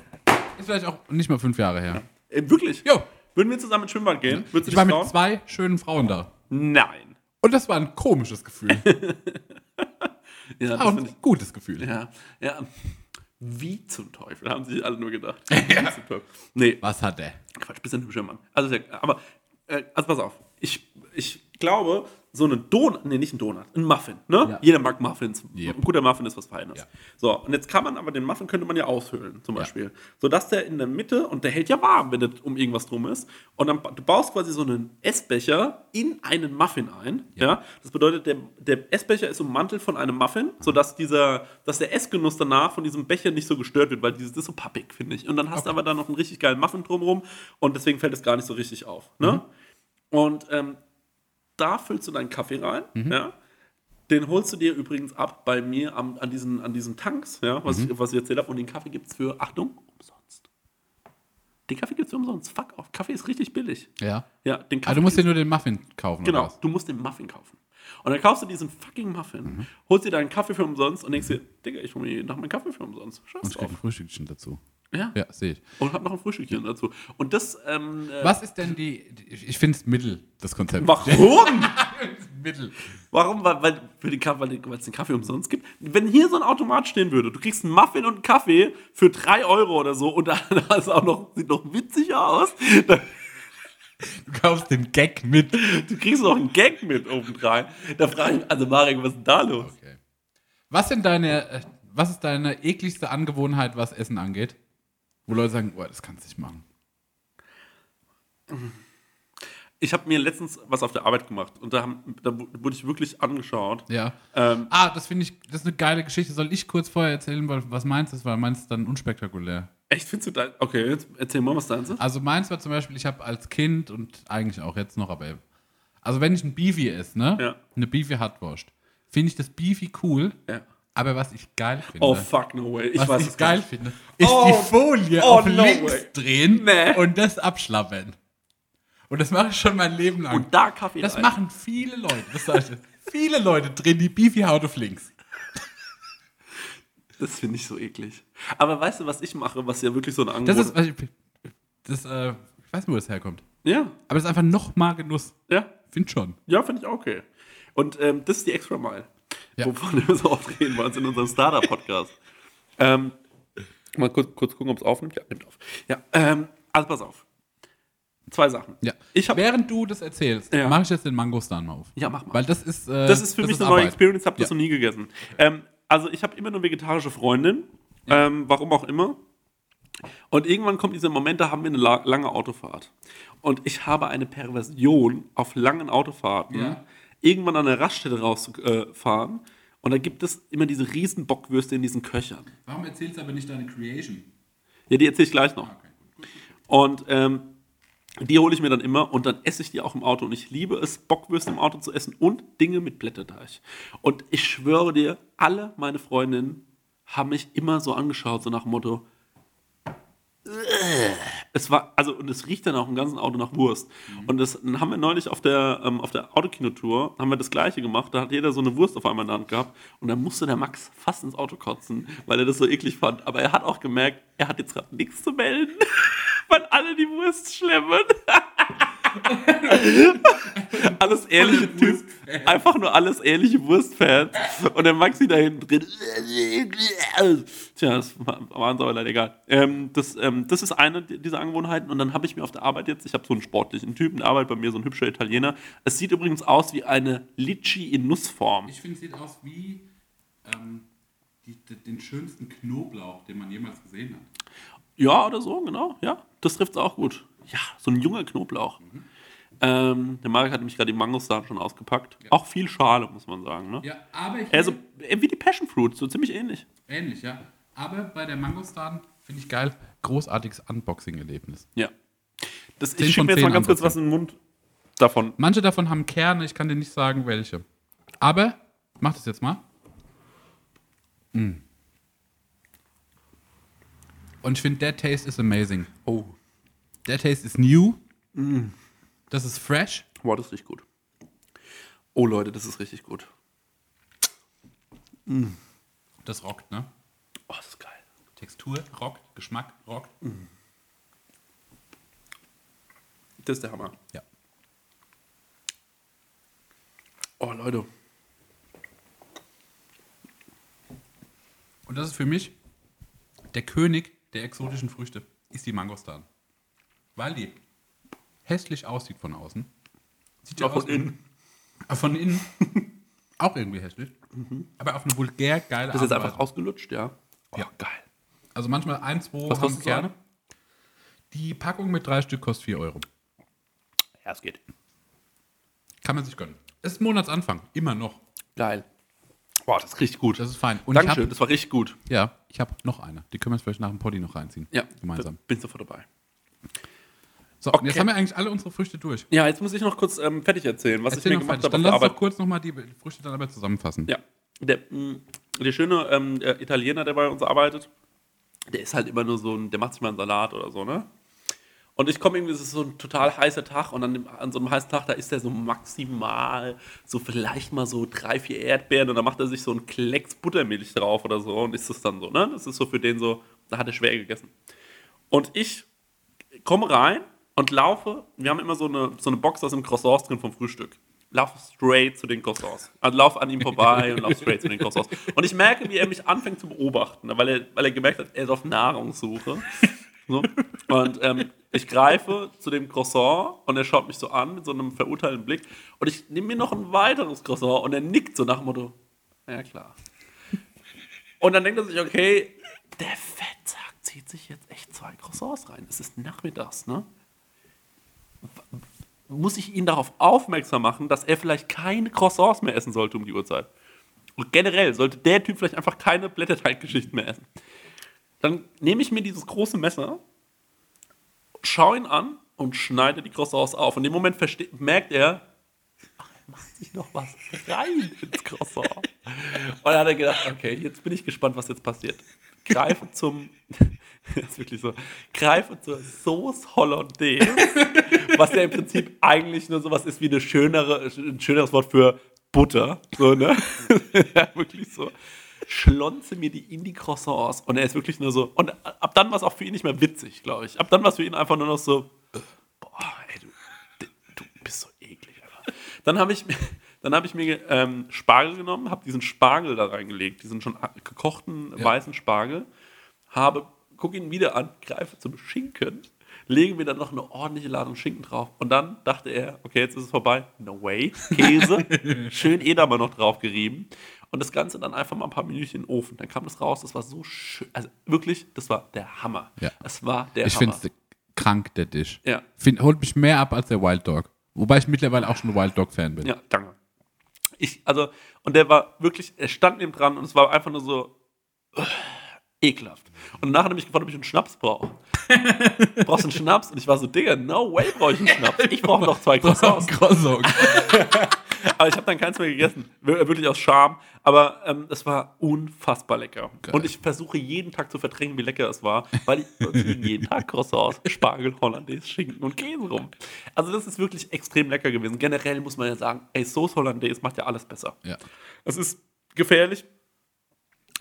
ist vielleicht auch nicht mal fünf Jahre her. Äh, wirklich? Jo. Würden wir zusammen ins Schwimmbad gehen? Würdest du Ich war dich mit trauen? zwei schönen Frauen da. Nein. Und das war ein komisches Gefühl. <laughs> Ja, das ein gutes Gefühl. ja, ja. Wie zum Teufel, haben sich alle nur gedacht. Wie zum Teufel. Nee, Was hat der? Quatsch, bisschen hübscher Mann. Also, sehr- aber, also pass auf. Ich, ich glaube, so einen Donut, nee, nicht ein Donut, ein Muffin, ne? Ja. Jeder mag Muffins. Yep. Ein guter Muffin ist was Feines. Ja. So, und jetzt kann man aber den Muffin könnte man ja aushöhlen, zum Beispiel. Sodass der in der Mitte, und der hält ja warm, wenn der um irgendwas drum ist. Und dann, du baust quasi so einen Essbecher in einen Muffin ein. Ja. Das bedeutet, der, der Essbecher ist ummantelt von einem Muffin, sodass dieser, dass der Essgenuss danach von diesem Becher nicht so gestört wird, weil dieses das ist so pappig, finde ich. Und dann hast du aber da noch einen richtig geilen Muffin drumherum und deswegen fällt es gar nicht so richtig auf. Ne? Und ähm, da füllst du deinen Kaffee rein, ja. Den holst du dir übrigens ab bei mir am, an, diesen, an diesen Tanks, ja, was, ich, was ich erzählt habe. Und den Kaffee gibt es für, Achtung, umsonst. Den Kaffee gibt es für umsonst. Fuck off. Kaffee ist richtig billig. Ja. Ja, den Kaffee Aber du musst dir nur den Muffin kaufen. Genau, du musst den Muffin kaufen. Und dann kaufst du diesen fucking Muffin, Mhm. holst dir deinen Kaffee für umsonst und denkst dir, Digga, ich hole mir jeden Tag meinen Kaffee für umsonst. Scheiß Und ich drauf. ein Frühstückchen dazu. Ja. Ja, sehe ich. Und hab noch ein Frühstückchen dazu. Und das, ähm, äh, Was ist denn die. Ich finde es Mittel, das Konzept. warum? <laughs> Mittel. Warum? Weil, weil, für den Kaffee, weil es den Kaffee umsonst gibt. Wenn hier so ein Automat stehen würde, du kriegst einen Muffin und einen Kaffee für 3 Euro oder so und <laughs> dann ist auch noch, sieht noch witziger aus, dann, Du kaufst den Gag mit. <laughs> du kriegst noch einen Gag mit obendrein. Da frage ich mich, also Marek, was ist denn da los? Okay. Was sind deine. äh, Was ist deine ekligste Angewohnheit, was Essen angeht? Wo Leute sagen, boah, das kannst du nicht machen. Ich habe mir letztens was auf der Arbeit gemacht und da, haben, da wu- wurde ich wirklich angeschaut. Ja. Ähm, Ah, das finde ich, das ist eine geile Geschichte. Soll ich kurz vorher erzählen, weil, was meins ist, weil meins ist dann unspektakulär. echt, findest du da? Okay, jetzt erzähl mal, was deins ist. Also meins war zum Beispiel, ich habe als Kind und eigentlich auch jetzt noch, aber also wenn ich ein Beefy esse, ne? Ja. Eine Beefy Hartwurst, finde ich das Beefy cool, Ja. Aber was ich geil finde, Oh, fuck, no way. Ich was weiß ich geil nicht. finde, ist Oh, die Folie oh, auf no links way. drehen Nee. und das abschlappen. Und das mache ich schon mein Leben lang. Und da Kaffee das rein. machen viele Leute. Das ich. viele Leute drehen die Beefy Haut auf links. Das finde ich so eklig. Aber weißt du, was ich mache, was ja wirklich so eine Das Angewohnheit ist, das, äh, ich weiß nicht, wo das herkommt. Ja, Aber das ist einfach noch mal Genuss. ja. Find schon. Ja, finde ich auch okay. Und ähm, das ist die Extra Mile, Ja. wovon wir so oft reden bei uns in unserem Startup-Podcast. ähm, mal kurz, kurz gucken, ob es aufnimmt. Ja, nimmt auf. Ja, ähm, also pass auf. zwei Sachen. Ja. Hab- Während du das erzählst, Ja. mache ich jetzt den Mangostan mal auf. Ja, mach mal. Weil das ist. Äh, Das ist für mich eine neue Arbeit. Experience, ich habe das Ja. noch nie gegessen. Ähm, also ich habe immer eine vegetarische Freundin, ähm, warum auch immer. Und irgendwann kommt dieser Moment, da haben wir eine la lange Autofahrt. Und ich habe eine Perversion auf langen Autofahrten, Ja. Irgendwann an der Raststätte rauszufahren. Und da gibt es immer diese riesen Bockwürste in diesen Köchern. Warum erzählst du aber nicht deine Creation? Ja, die erzähle ich gleich noch. Und ähm, die hole ich mir dann immer und dann esse ich die auch im Auto. Und ich liebe es, Bockwürste im Auto zu essen und Dinge mit Blätterteig. Und ich schwöre dir, alle meine Freundinnen haben mich immer so angeschaut, so nach dem Motto. Es war, also, und es riecht dann auch im ganzen Auto nach Wurst. Und das haben wir neulich auf der, ähm, auf der Autokinotour, haben wir das Gleiche gemacht. Da hat jeder so eine Wurst auf einmal in der Hand gehabt. Und dann musste der Max fast ins Auto kotzen, weil er das so eklig fand. Aber er hat auch gemerkt, er hat jetzt gerade nichts zu melden, <laughs> weil alle die Wurst schlemmen. <laughs> <laughs> alles ehrliche Typ. Einfach nur alles ehrliche Wurstfans. Und der Maxi da hinten drin. Tja, das war war uns aber leider egal. Ähm, das, ähm, das ist eine dieser Angewohnheiten. Und dann habe ich mir auf der Arbeit jetzt, ich habe so einen sportlichen Typen, der arbeitet bei mir, so ein hübscher Italiener. Es sieht übrigens aus wie eine Litchi in Nussform. Ich finde, es sieht aus wie ähm, die, den schönsten Knoblauch, den man jemals gesehen hat. Ja, oder so, genau. Ja, das trifft es auch gut. Ja, so ein junger Knoblauch. Ähm, der Marek hat nämlich gerade die Mangostan schon ausgepackt. Auch viel Schale, muss man sagen. Ne? Ja, aber ich Also, äh, wie die Passion Fruit, so ziemlich ähnlich. ähnlich, ja. Aber bei der Mangostan finde ich geil. Großartiges Unboxing-Erlebnis. Ja. Das, ich schiebe mir jetzt mal ganz kurz was in den Mund davon. Manche davon haben Kerne, ich kann dir nicht sagen, welche. Aber, mach das jetzt mal. Mm. Und ich finde, der Taste is amazing. Oh, Der Taste is new. Das ist fresh. wow, das riecht gut. Oh, Leute, das ist richtig gut. Das rockt, ne? Oh, das ist geil. Textur rockt, Geschmack rockt. Das ist der Hammer. Ja. Oh, Leute. Und das ist für mich der König der exotischen Früchte, ist die Mangostan. Weil die hässlich aussieht von außen. Sieht ja Auch von aus innen. Von innen <laughs> auch irgendwie hässlich. Aber auf eine vulgär geile Das ist jetzt Art einfach ausgelutscht, ja. Oh, Ja. geil. Also manchmal ein, zwei Was haben Kerne. Die Packung mit drei Stück kostet 4 Euro. Ja, es geht. Kann man sich gönnen. Ist Monatsanfang, immer noch. Geil. Boah, das riecht gut. Das ist fein. Und Dankeschön, ich das war richtig gut. hab, ja, ich habe noch eine. Die können wir uns vielleicht nach dem Poddy noch reinziehen. Ja, Gemeinsam. Bin sofort dabei. So, Okay. jetzt haben wir eigentlich alle unsere Früchte durch. Ja, jetzt muss ich noch kurz ähm, fertig erzählen, was Erzähl ich mir gemacht habe Dann lass uns doch kurz nochmal die Früchte dann aber zusammenfassen. Ja, der, mh, der schöne ähm, der Italiener, der bei uns arbeitet, der ist halt immer nur so ein, der macht sich mal einen Salat oder so, ne? Und ich komme irgendwie, es ist so ein total heißer Tag und an, dem, an so einem heißen Tag, da isst er so maximal, so vielleicht mal so drei, vier Erdbeeren und dann macht er sich so einen Klecks Buttermilch drauf oder so und isst es dann so, ne? Das ist so für den so, da hat er schwer gegessen. Und ich komme rein und laufe, wir haben immer so eine, so eine Box, da sind Croissants drin vom Frühstück. Laufe straight zu den Croissants. Also laufe an ihm vorbei und laufe straight zu den Croissants. Und ich merke, wie er mich anfängt zu beobachten, weil er, weil er gemerkt hat, er ist auf Nahrungssuche. So. Und ähm, ich greife zu dem Croissant und er schaut mich so an mit so einem verurteilten Blick. Und ich nehme mir noch ein weiteres Croissant und er nickt so nach dem Motto, ja klar. Und dann denkt er sich, okay, der Fettsack zieht sich jetzt echt zwei Croissants rein. Es ist nachmittags, ne? Muss ich ihn darauf aufmerksam machen, dass er vielleicht keine Croissants mehr essen sollte um die Uhrzeit? Und generell sollte der Typ vielleicht einfach keine Blätterteiggeschichten mehr essen. Dann nehme ich mir dieses große Messer, schaue ihn an und schneide die Croissants auf. Und in dem Moment merkt er, er macht sich noch was rein ins Croissant. Und dann hat er gedacht, okay, jetzt bin ich gespannt, was jetzt passiert. Greife zum, das <laughs> ist wirklich so, greife zur Sauce Hollandaise, was ja im Prinzip eigentlich nur sowas ist wie eine schönere, ein schöneres Wort für Butter. So, ne? <laughs> ja, wirklich so. Schlonze mir die in die Croissants und er ist wirklich nur so. Und ab dann war es auch für ihn nicht mehr witzig, glaube ich. Ab dann war es für ihn einfach nur noch so, boah, ey, du, du bist so eklig, Alter. Dann habe ich, dann hab ich mir ähm, Spargel genommen, habe diesen Spargel da reingelegt, diesen schon gekochten weißen Spargel, habe, guck ihn wieder an, greife zum Schinken legen wir dann noch eine ordentliche Ladung Schinken drauf. Und dann dachte er, okay, jetzt ist es vorbei. No way. Käse. <laughs> schön Edamer noch drauf gerieben. Und das Ganze dann einfach mal ein paar Minütchen in den Ofen. Dann kam das raus. Das war so schön. Also wirklich, das war der Hammer. Ja. Es war der Ich Hammer. finde es krank, der Dish. Ja. Find, holt mich mehr ab als der Wild Dog. Wobei ich mittlerweile auch schon ein Wild Dog-Fan bin. Ja, danke. Ich, also, und der war wirklich, er stand neben dran und es war einfach nur so äh, ekelhaft. Und danach hat er mich gefragt, ob ich einen Schnaps brauche. <laughs> Brauchst du einen Schnaps? Und ich war so, Digga, no way brauche ich einen Schnaps. Ich brauche noch zwei <laughs> Croissants. Croissant. <laughs> <laughs> Aber ich habe dann keins mehr gegessen. Wir- Wirklich aus Scham. Aber ähm, es war unfassbar lecker. Geil. Und ich versuche jeden Tag zu verdrängen, wie lecker es war, weil ich <laughs> jeden Tag Croissants, Spargel, Hollandaise, Schinken und Käse rum. Also das ist wirklich extrem lecker gewesen. Generell muss man ja sagen, ey, Sauce Hollandaise macht ja alles besser. Ja. Es ist gefährlich.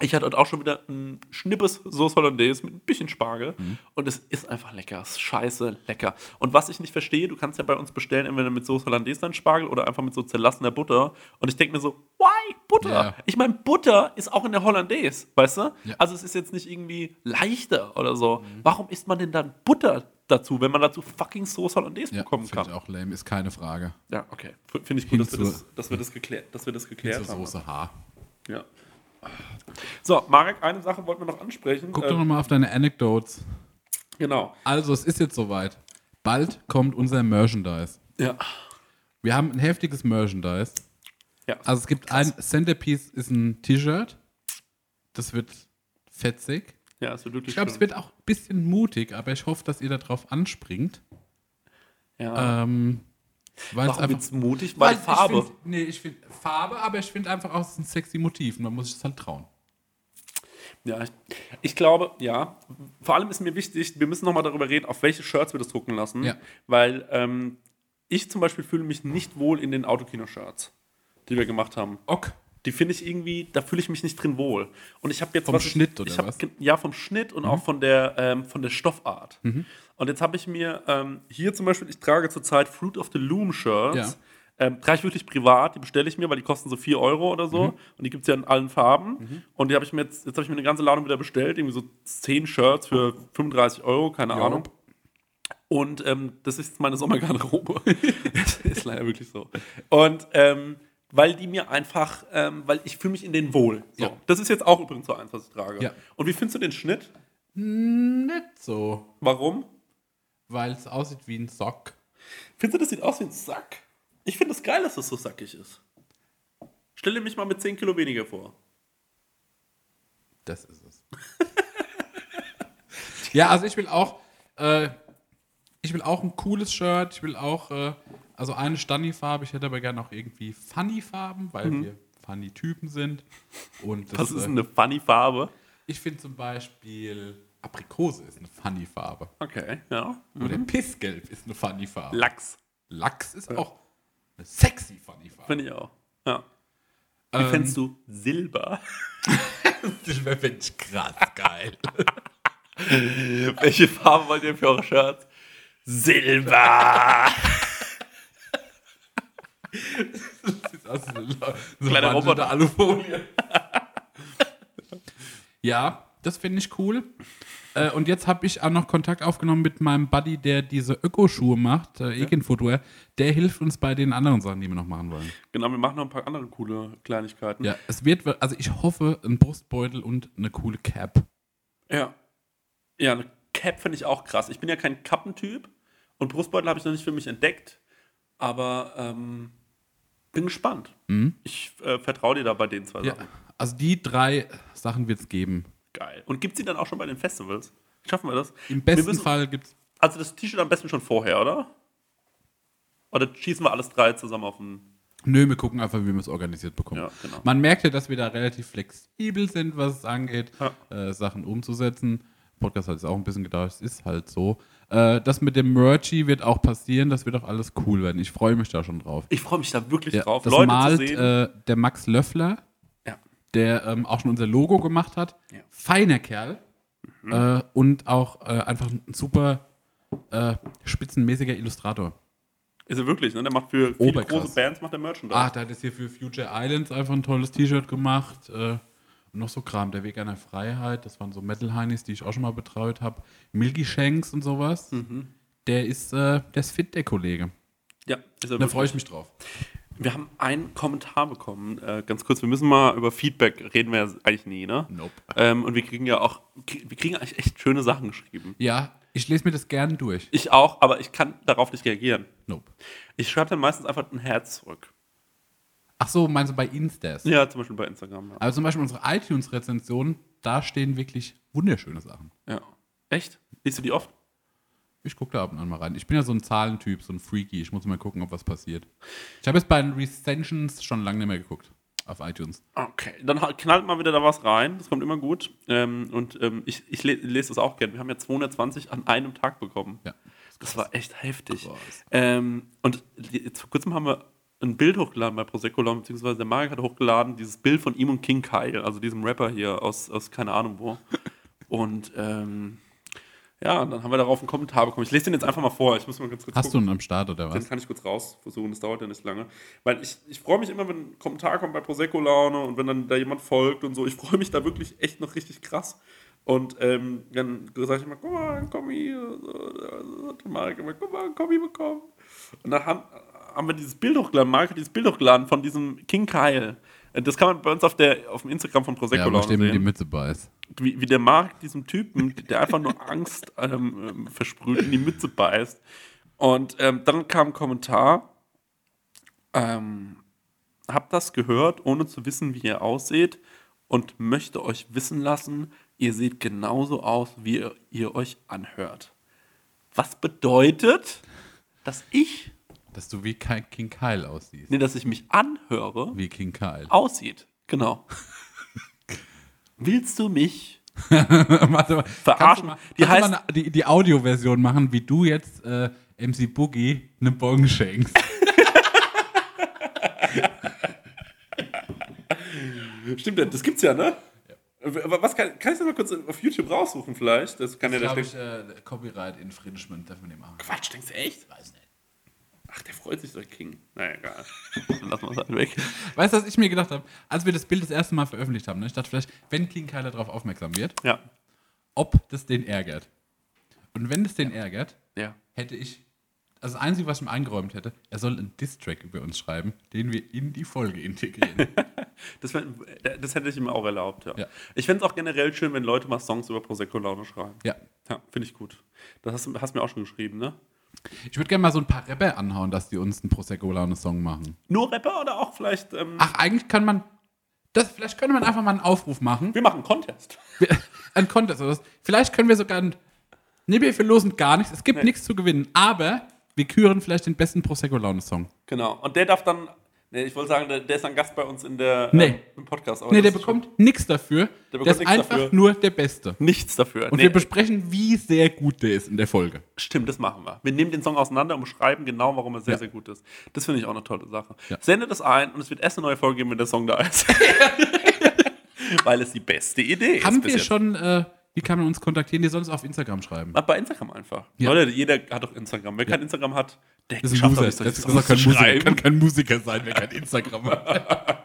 Ich hatte auch schon wieder ein Schnippes Sauce Hollandaise mit ein bisschen Spargel. Und es ist einfach lecker. Es ist scheiße lecker. Und was ich nicht verstehe, du kannst ja bei uns bestellen, entweder mit Sauce Hollandaise dann Spargel oder einfach mit so zerlassener Butter. Und ich denke mir so, why Butter? Ja. Ich meine, Butter ist auch in der Hollandaise, weißt du? Ja. Also es ist jetzt nicht irgendwie leichter oder so. Warum isst man denn dann Butter dazu, wenn man dazu fucking Sauce Hollandaise Ja, bekommen kann? ich auch lame, ist keine Frage. Ja, okay. Finde ich gut, dass wir, das, dass wir das geklärt, dass wir das geklärt haben. Soße H. Ja. So, Marek, eine Sache wollten wir noch ansprechen. Guck Äh, doch nochmal auf deine Anecdotes. Genau. Also, es ist jetzt soweit. Bald kommt unser Merchandise. Ja. Wir haben ein heftiges Merchandise. Ja. Also es gibt ein Centerpiece ist ein T-Shirt. Das wird fetzig. ja, es wird wirklich Ich glaube, es wird auch ein bisschen mutig, aber ich hoffe, dass ihr darauf anspringt. ja. Ähm, weil es Warum einfach wird's mutig? Weil, ich Farbe. Find, nee, ich finde Farbe, aber ich finde einfach auch, es ist ein sexy Motiv. und Man muss sich das halt trauen. Ja, ich, ich glaube, ja. Vor allem ist mir wichtig, wir müssen nochmal darüber reden, auf welche Shirts wir das drucken lassen. Ja. Weil ähm, ich zum Beispiel fühle mich nicht wohl in den Autokino-Shirts, die wir gemacht haben. Ok. Die finde ich irgendwie, da fühle ich mich nicht drin wohl. Und ich habe jetzt Vom was Schnitt oder hab, was? Ja, vom Schnitt und auch von der, ähm, von der Stoffart. Und jetzt habe ich mir ähm, hier zum Beispiel, ich trage zurzeit Fruit of the Loom Shirts. Ja. Ähm, trage ich wirklich privat, die bestelle ich mir, weil die kosten so 4 Euro oder so. Und die gibt es ja in allen Farben. Und die habe ich mir jetzt, jetzt habe ich mir eine ganze Ladung wieder bestellt, irgendwie so 10 Shirts für 35 Euro, keine Ja. Ahnung. Und ähm, das ist jetzt meine Sommergarderobe. <laughs> ist leider wirklich so. Und ähm, weil die mir einfach, ähm, weil ich fühle mich in denen wohl. So. Ja. Das ist jetzt auch übrigens so eins, was ich trage. Ja. Und wie findest du den Schnitt? Nicht so. Warum? Weil es aussieht wie ein Sock. Findest du, das sieht aus wie ein Sack? Ich finde es das geil, dass das so sackig ist. Stelle mich mal mit 10 Kilo weniger vor. Das ist es. <laughs> ja, also ich will auch, äh, ich will auch ein cooles Shirt. Ich will auch, äh, also eine Stani-Farbe. Ich hätte aber gerne auch irgendwie Funny-Farben, weil wir Funny-Typen sind. Und das, Was ist äh, eine funny Farbe? Ich finde zum Beispiel Aprikose ist eine Funny-Farbe. Okay, ja. Oder Pissgelb ist eine Funny-Farbe. Lachs. Lachs ist auch eine sexy Funny-Farbe. Finde ich auch. Ja. Wie Ähm, fändest du Silber? <laughs> Das wäre finde ich krass geil. <laughs> Welche Farbe wollt ihr für eure Shirts? Silber! <laughs> Das ist eine, so Kleiner Roboter. Alufolie. ja, das finde ich cool. Äh, und jetzt habe ich auch noch Kontakt aufgenommen mit meinem Buddy, der diese Ökoschuhe macht, äh, Ekin Footwear. Der hilft uns bei den anderen Sachen, die wir noch machen wollen. Genau, wir machen noch ein paar andere coole Kleinigkeiten. Ja, es wird, also ich hoffe, ein Brustbeutel und eine coole Cap. Ja. Ja, eine Cap finde ich auch krass. Ich bin ja kein Kappentyp und Brustbeutel habe ich noch nicht für mich entdeckt. Aber ähm, bin gespannt. Ich äh, vertraue dir da bei den zwei Ja, Sachen. also die drei Sachen wird es geben. Geil. Und gibt es die dann auch schon bei den Festivals? Schaffen wir das? Im besten müssen- Fall gibt es. Also das T-Shirt am besten schon vorher, oder? Oder schießen wir alles drei zusammen auf den. Nö, wir gucken einfach, wie wir es organisiert bekommen. Ja, genau. Man merkt ja, dass wir da relativ flexibel sind, was es angeht, Ja. äh, Sachen umzusetzen. Podcast hat es auch ein bisschen gedauert, es ist halt so. Äh, das mit dem Merchy wird auch passieren, das wird auch alles cool werden. Ich freue mich da schon drauf. Ich freue mich da wirklich Ja, drauf, das Leute malt zu sehen. äh, der Max Löffler. Der ähm, auch schon unser Logo gemacht hat. Ja. Mhm. Feiner Kerl. Äh, und auch äh, einfach ein super äh, spitzenmäßiger Illustrator. Ist er wirklich, ne? Der macht für viele Oberkrass. große Bands macht der Merchandise. Ah, der hat jetzt hier für Future Islands einfach ein tolles T-Shirt gemacht. Äh, noch so Kram. Der Weg einer Freiheit, das waren so Metal-Heinis, die ich auch schon mal betreut habe. Milky Shanks und sowas. Mhm. Der ist, äh, der ist fit, der Kollege. Ja, ist er Da freue ich mich drauf. Wir haben einen Kommentar bekommen. Äh, ganz kurz, wir müssen mal über Feedback reden wir ja eigentlich nie, ne? Nope. Ähm, und wir kriegen ja auch, wir kriegen eigentlich echt schöne Sachen geschrieben. Ja, ich lese mir das gern durch. Ich auch, aber ich kann darauf nicht reagieren. Nope. Ich schreibe dann meistens einfach ein Herz zurück. Ach so, meinst du bei Instas? Ja, zum Beispiel bei Instagram. Ja. Also zum Beispiel unsere iTunes-Rezensionen, da stehen wirklich wunderschöne Sachen. ja. Echt? Liest du die oft? Ich gucke da ab und an mal rein. Ich bin ja so ein Zahlentyp, so ein Freaky. Ich muss mal gucken, ob was passiert. Ich habe jetzt bei den Recensions schon lange nicht mehr geguckt. Auf iTunes. Okay, dann knallt mal wieder da was rein. Das kommt immer gut. Ähm, und ähm, ich, ich le lese das auch gerne. Wir haben ja 220 an einem Tag bekommen. Ja. Das war echt heftig. Krass. Ähm, und vor kurzem haben wir ein Bild hochgeladen bei Prosecco Lawn, beziehungsweise der Marek hat hochgeladen, dieses Bild von ihm und King Kyle, also diesem Rapper hier aus, aus keine Ahnung wo. <laughs> Und ähm, ja, und dann haben wir darauf einen Kommentar bekommen. Ich lese den jetzt einfach mal vor. Ich muss mal ganz kurz Hast du gucken. einen am Start oder Den was? kann ich kurz raus versuchen, das dauert ja nicht lange. Weil ich, ich freue mich immer, wenn ein Kommentar kommt bei Prosecco Laune und wenn dann da jemand folgt und so. Ich freue mich da wirklich echt noch richtig krass. Und ähm, dann sage ich immer, guck mal, ein Kommi. So, hat Marek immer, guck mal, ein Kommi bekommen. Und dann haben, haben wir dieses Bild hochgeladen, Marek hat dieses Bild hochgeladen von diesem King Kyle. Das kann man bei uns auf, der, auf dem Instagram von Prosecco Ja, Laune stehen die sehen Mütze beißt. Wie, wie der Markt diesem Typen, der einfach nur Angst ähm, versprüht, in die Mütze beißt. Und ähm, dann kam ein Kommentar, ähm, hab das gehört, ohne zu wissen, wie ihr ausseht und möchte euch wissen lassen, ihr seht genauso aus, wie ihr, ihr euch anhört. Was bedeutet, dass ich, Dass du wie Ki- King Kyle aussiehst. nee, dass ich mich anhöre, Wie King Kyle. aussieht. Genau. Willst du mich <laughs> Warte mal. Verarschen. mal, Die heißt- mal die, die Audioversion machen, wie du jetzt äh, MC Boogie eine Bon schenkst. <laughs> Stimmt, das gibt's ja, ne? Was kann, kann ich das mal kurz auf YouTube raussuchen vielleicht? Das kann ja der ich, äh, Copyright Infringement darf man nicht machen. Quatsch, denkst du echt? Weiß nicht. Ach, der freut sich, der King. Naja, egal. Dann lassen wir es halt weg. Weißt du, was ich mir gedacht habe? Als wir das Bild das erste Mal veröffentlicht haben, ne? ich dachte vielleicht, wenn King Kyle darauf aufmerksam wird, Ja. ob das den ärgert. Und wenn das den ärgert, Ja. hätte ich, also das Einzige, was ich ihm eingeräumt hätte, er soll einen Diss-Track über uns schreiben, den wir in die Folge integrieren. <laughs> Das, wär, das hätte ich ihm auch erlaubt, ja. Ja. Ich fände es auch generell schön, wenn Leute mal Songs über Prosecco Laune schreiben. ja. Ja, finde ich gut. Das hast du hast mir auch schon geschrieben, ne? Ich würde gerne mal so ein paar Rapper anhauen, dass die uns einen Prosecco-Laune-Song machen. Nur Rapper oder auch vielleicht. Ähm, Ach, eigentlich kann man, das, vielleicht könnte man einfach mal einen Aufruf machen. wir machen einen Contest. Ein Contest oder was. Vielleicht können wir sogar ein. Nee, wir verlosen gar nichts. Es gibt Nee. nichts zu gewinnen. Aber wir küren vielleicht den besten Prosecco-Laune-Song. Genau. Und der darf dann. Nee, ich wollte sagen, der, der ist dann Gast bei uns in der, Nee. ähm, im Podcast. aber Nee, der ist bekommt nichts dafür. Der, bekommt ist nichts einfach dafür. nur der Beste. nichts dafür. Und Nee. wir besprechen, wie sehr gut der ist in der Folge. Stimmt, das machen wir. Wir nehmen den Song auseinander und beschreiben genau, warum er sehr, Ja. sehr gut ist. Das finde ich auch eine tolle Sache. Ja. Sendet es ein und es wird erst eine neue Folge geben, wenn der Song da ist. <laughs> Weil es die beste Idee ist. Haben wir jetzt. schon, äh, wie kann man uns kontaktieren? Die sollen es auf Instagram schreiben. Ah, Bei Instagram einfach. Ja. Leute, jeder hat doch Instagram. Wer kein Instagram hat, der Das ist ein Loser. nicht solche Das ist kein Musiker, kann kein Musiker sein, wer kein Instagram hat.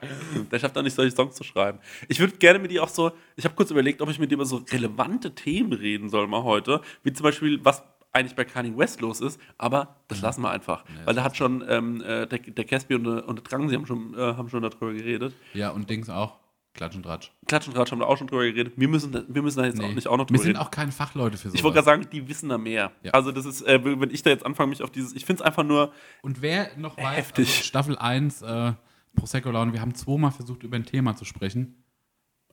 <laughs> Der schafft auch nicht, solche Songs zu schreiben. Ich würde gerne mit dir auch so, ich habe kurz überlegt, ob ich mit dir über so relevante Themen reden soll mal heute, wie zum Beispiel, was eigentlich bei Kanye West los ist, aber das lassen wir einfach. weil da hat schon, ähm, äh, der, der Caspi und, der- und der Drang, sie haben schon, äh, haben schon darüber geredet. Ja, und Dings auch. Klatsch und Tratsch. Klatsch und Tratsch haben da auch schon drüber geredet. Wir müssen, da- wir müssen da jetzt auch nicht auch noch wir drüber sind reden. auch keine Fachleute für sowas. ich wollte gerade sagen, die wissen da mehr. Ja. Also das ist, äh, wenn ich da jetzt anfange, mich auf dieses, ich finde es einfach nur, Und wer noch weiß, Heftig. Also Staffel 1, äh, Prosecco Laune, wir haben zweimal versucht, über ein Thema zu sprechen.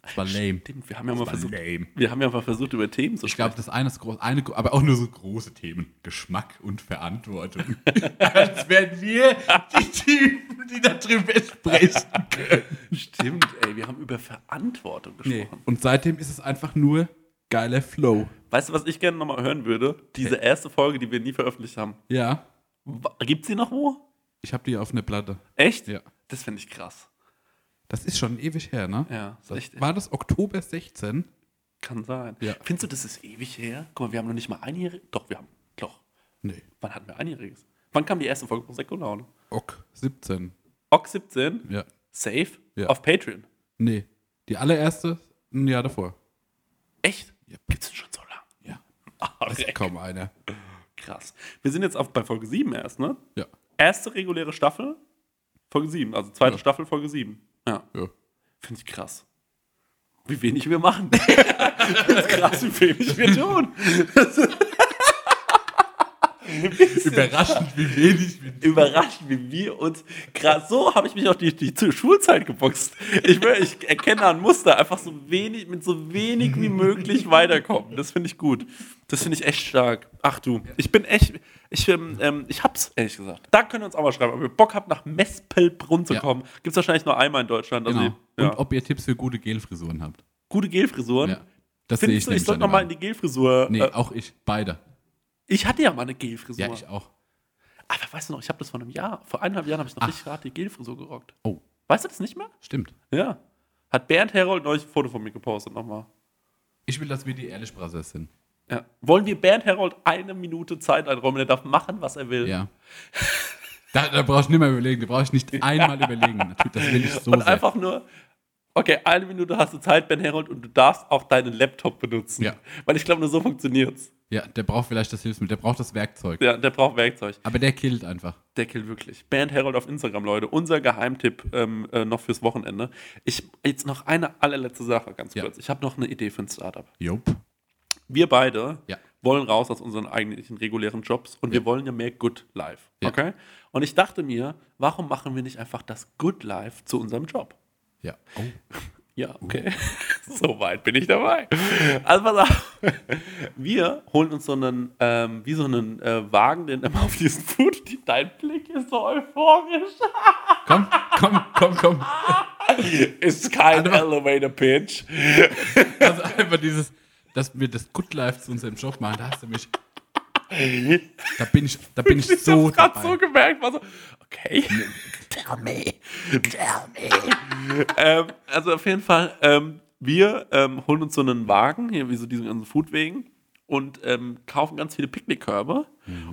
Das war lame. Stimmt, wir haben ja mal versucht, lame. wir haben ja mal versucht, über Themen zu Ich sprechen. glaube, das eine ist groß, eine, aber auch nur so große Themen. Geschmack und Verantwortung. <laughs> Als wären wir die Typen, die darüber sprechen können. Stimmt, ey, wir haben über Verantwortung Nee. gesprochen. Und seitdem ist es einfach nur geiler Flow. Weißt du, was ich gerne nochmal hören würde? Diese erste Folge, die wir nie veröffentlicht haben. Ja, Gibt sie noch wo? ich habe die auf eine Platte. Echt? Ja. Das finde ich krass. Das ist schon ewig her, ne? Ja, Das, echt, war das Oktober 16? kann sein. Ja. Findest du, das ist ewig her? Guck mal, wir haben noch nicht mal einjährig. Doch, wir haben. Doch. Nee. Wann hatten wir einjähriges? Wann kam die erste Folge Prosecco Laune? Ok 17. Ok 17? Ja. Safe? Ja. Auf Patreon. Nee. Die allererste ein Jahr davor. Echt? Gibt's denn schon so lange? Ja. Ah, Das ist kaum einer. krass. Wir sind jetzt auf, bei Folge 7 erst, ne? Ja. Erste reguläre Staffel, Folge 7. Also zweite Ja. Staffel, Folge 7. Ja. ja. Finde ich krass. Wie wenig wir machen. <laughs> Krass, wie wenig wir tun. <laughs> <laughs> Überraschend, wie wenig wir Überraschend, wie wir uns gerade so habe ich mich auch die, die Schulzeit geboxt. Ich, will, ich erkenne ein Muster, einfach so wenig, mit so wenig wie möglich weiterkommen. Das finde ich gut. Das finde ich echt stark. Ach du, ich bin echt, ich, ähm, ähm, ich hab's, ehrlich gesagt. Da könnt ihr uns auch mal schreiben, ob ihr Bock habt, nach Mespelbrunn zu Ja. kommen. Gibt's wahrscheinlich nur einmal in Deutschland. Also, Genau. ja. Und ob ihr Tipps für gute Gelfrisuren habt. Gute Gelfrisuren. Ja. Das sehe ich du, ich sollte dann noch mal immer. in die Gelfrisur. Nee, äh, auch ich. Beide. Ich hatte ja mal eine Gelfrisur. Ja, ich auch. Aber weißt du noch, ich habe das vor einem Jahr, vor eineinhalb Jahren habe ich noch Ach. richtig hart die Gelfrisur gerockt. Oh, Weißt du das nicht mehr? stimmt. Ja. Hat Bernd Herold neulich ein Foto von mir gepostet nochmal. Ich will, dass wir die ehrlich Brothers sind. Ja. Wollen wir Bernd Herold eine Minute Zeit einräumen? Der darf machen, was er will. Ja. Da, da brauchst du nicht mehr überlegen. Da brauche ich nicht einmal überlegen. Natürlich, Das will ich so Und sehr. einfach nur, okay, eine Minute hast du Zeit, Ben Herold, und du darfst auch deinen Laptop benutzen. Ja. Weil ich glaube, nur so funktioniert's. Ja, der braucht vielleicht das Hilfsmittel. Der braucht das Werkzeug. Ja, der braucht Werkzeug. Aber der killt einfach. Der killt wirklich. Bernd Herold auf Instagram, Leute. Unser Geheimtipp ähm, äh, noch fürs Wochenende. Ich, jetzt noch eine allerletzte Sache, ganz Ja. kurz. Ich habe noch eine Idee für ein Startup. Jupp. wir beide Ja. wollen raus aus unseren eigentlichen regulären Jobs und wir wollen ja mehr Good Life. Ja. Okay? Und ich dachte mir, warum machen wir nicht einfach das Good Life zu unserem Job? Ja. Oh. Ja, okay. <laughs> so weit bin ich dabei. Also pass auf. Wir holen uns so einen, ähm, wie so einen äh, Wagen, den immer auf diesen Food. Dein Blick ist so euphorisch. <laughs> Komm, komm, komm, komm. ist kein Einfach- Elevator Pitch. Also einfach dieses, dass wir das Good Life zu unserem Job machen, da hast du mich. Da bin ich, da bin ich Ich so hab's gerade so gemerkt, war so, okay. Tell me, tell me. ähm, also auf jeden Fall, ähm, wir ähm, holen uns so einen Wagen, hier wie so diesen ganzen Foodwegen, und ähm, kaufen ganz viele Picknickkörbe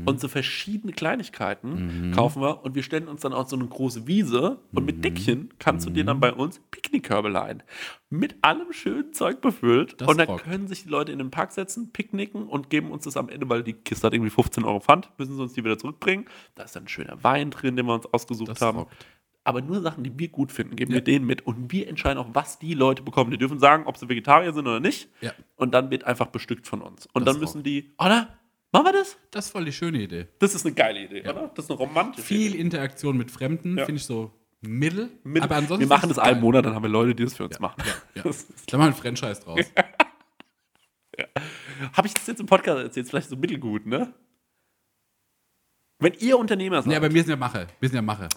und so verschiedene Kleinigkeiten kaufen wir und wir stellen uns dann auf so eine große Wiese und mit Deckchen kannst du dir dann bei uns Picknickkörbe leihen. Mit allem schönen Zeug befüllt Das und dann rockt. können sich die Leute in den Park setzen, picknicken und geben uns das am Ende, weil die Kiste hat irgendwie 15 Euro Pfand, müssen sie uns die wieder zurückbringen. Da ist dann ein schöner Wein drin, den wir uns ausgesucht Das haben. rockt. Aber nur Sachen, die wir gut finden, geben Ja. wir denen mit und wir entscheiden auch, was die Leute bekommen. Die dürfen sagen, ob sie Vegetarier sind oder nicht. Ja. Und dann wird einfach bestückt von uns. Und Das dann müssen die, oder? Machen wir das? Das ist voll die schöne Idee. Das ist eine geile Idee, oder? Das ist eine romantische Viel Idee. Interaktion mit Fremden Ja. finde ich so mittel. Mit, aber ansonsten wir machen das einen. Monat, dann haben wir Leute, die das für uns machen. Ja. <laughs> Das ist- Da machen wir ein Franchise draus. <laughs> Habe ich das jetzt im Podcast erzählt? Vielleicht so mittelgut, ne? Wenn ihr Unternehmer seid, Nee, aber wir sind ja Macher. Wir sind ja Macher.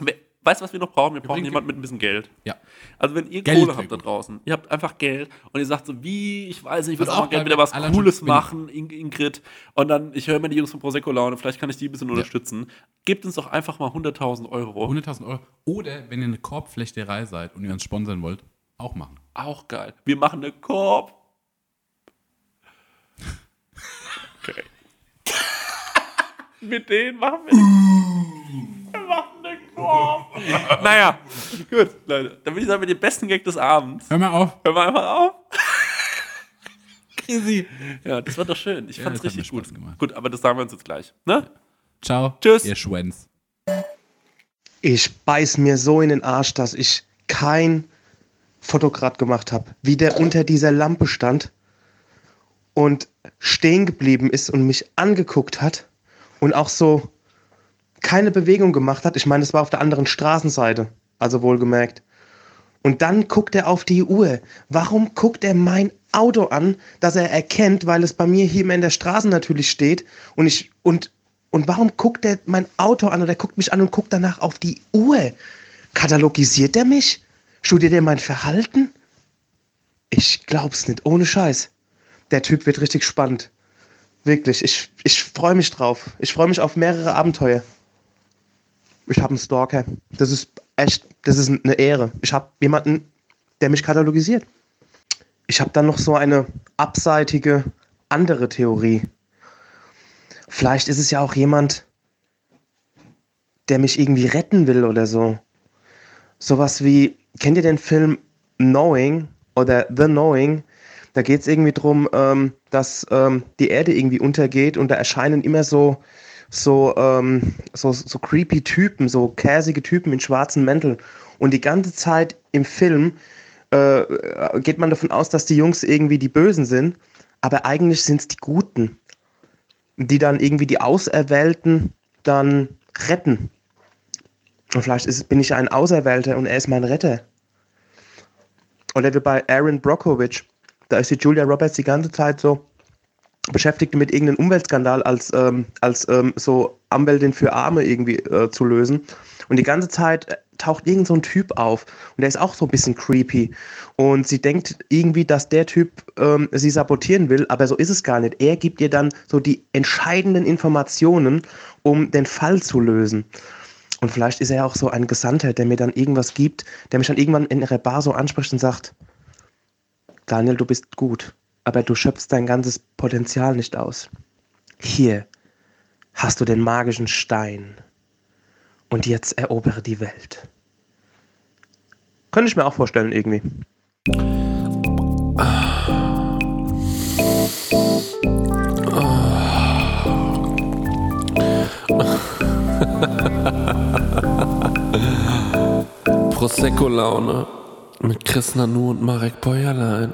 We- weißt du, was wir noch brauchen? Wir brauchen jemanden mit ein bisschen Geld. Ja. Also wenn ihr Geld Kohle habt da draußen, ihr habt einfach Geld und ihr sagt so, wie, ich weiß nicht, ich Was will auch gerne wieder was Cooles machen, In Ingrid. Und dann, ich höre mir die Jungs von Prosecco Laune, vielleicht kann ich die ein bisschen unterstützen. Gebt uns doch einfach mal 100.000 Euro. 100.000 Euro. Oder wenn ihr eine Korbflechterei seid und ihr uns sponsern wollt, auch machen. Auch geil. Wir machen eine Korb. <laughs> Okay. <laughs> Mit denen machen wir <laughs> Wir machen. Naja, gut, Leute. Dann würde ich sagen, mit dem besten Gag des Abends. Hör mal auf. Hören wir einfach auf. Crazy. Ja, das war doch schön. Ich Ja, fand's richtig gut. Gemacht. Gut, aber das sagen wir uns jetzt gleich. Ne? Ciao. Tschüss. Ihr Schwänz. Ich beiß mir so in den Arsch, dass ich kein Fotograd gemacht habe. Wie der unter dieser Lampe stand und stehen geblieben ist und mich angeguckt hat und auch so keine Bewegung gemacht hat. Ich meine, es war auf der anderen Straßenseite, also wohlgemerkt. Und dann guckt er auf die Uhr. Warum guckt er mein Auto an, das er erkennt, weil es bei mir hier immer in der Straße natürlich steht und ich und und warum guckt er mein Auto an oder er guckt mich an und guckt danach auf die Uhr? Katalogisiert er mich? Studiert er mein Verhalten? Ich glaub's nicht, ohne Scheiß. Der Typ wird richtig spannend. Wirklich, ich, ich freue mich drauf. Ich freue mich auf mehrere Abenteuer. Ich habe einen Stalker. Das ist echt, das ist eine Ehre. Ich habe jemanden, der mich katalogisiert. Ich habe dann noch so eine abseitige andere Theorie. Vielleicht ist es ja auch jemand, der mich irgendwie retten will oder so. Sowas wie, kennt ihr den Film Knowing oder The Knowing. Da geht es irgendwie darum, ähm, dass ähm, die Erde irgendwie untergeht und da erscheinen immer so, so, ähm, so, so creepy Typen, so käsige Typen in schwarzen Mänteln. Und die ganze Zeit im Film äh, geht man davon aus, dass die Jungs irgendwie die Bösen sind, aber eigentlich sind es die Guten, die dann irgendwie die Auserwählten dann retten. Und vielleicht ist, bin ich ein Auserwählter und er ist mein Retter. Oder wie bei Aaron Brockovich. Da ist die Julia Roberts die ganze Zeit so beschäftigt mit irgendeinem Umweltskandal als, ähm, als ähm, so Anwältin für Arme irgendwie äh, zu lösen. Und die ganze Zeit äh, taucht irgend so ein Typ auf. Und der ist auch so ein bisschen creepy. Und sie denkt irgendwie, dass der Typ ähm, sie sabotieren will, aber so ist es gar nicht. Er gibt ihr dann so die entscheidenden Informationen, um den Fall zu lösen. Und vielleicht ist er auch so ein Gesandter, der mir dann irgendwas gibt, der mich dann irgendwann in ihrer Bar so anspricht und sagt, Daniel, du bist gut, aber du schöpfst dein ganzes Potenzial nicht aus. Hier hast du den magischen Stein. Und jetzt erobere die Welt. Könnte ich mir auch vorstellen, irgendwie. Prosecco-Laune mit Chris Nanu und Marek Bäuerlein.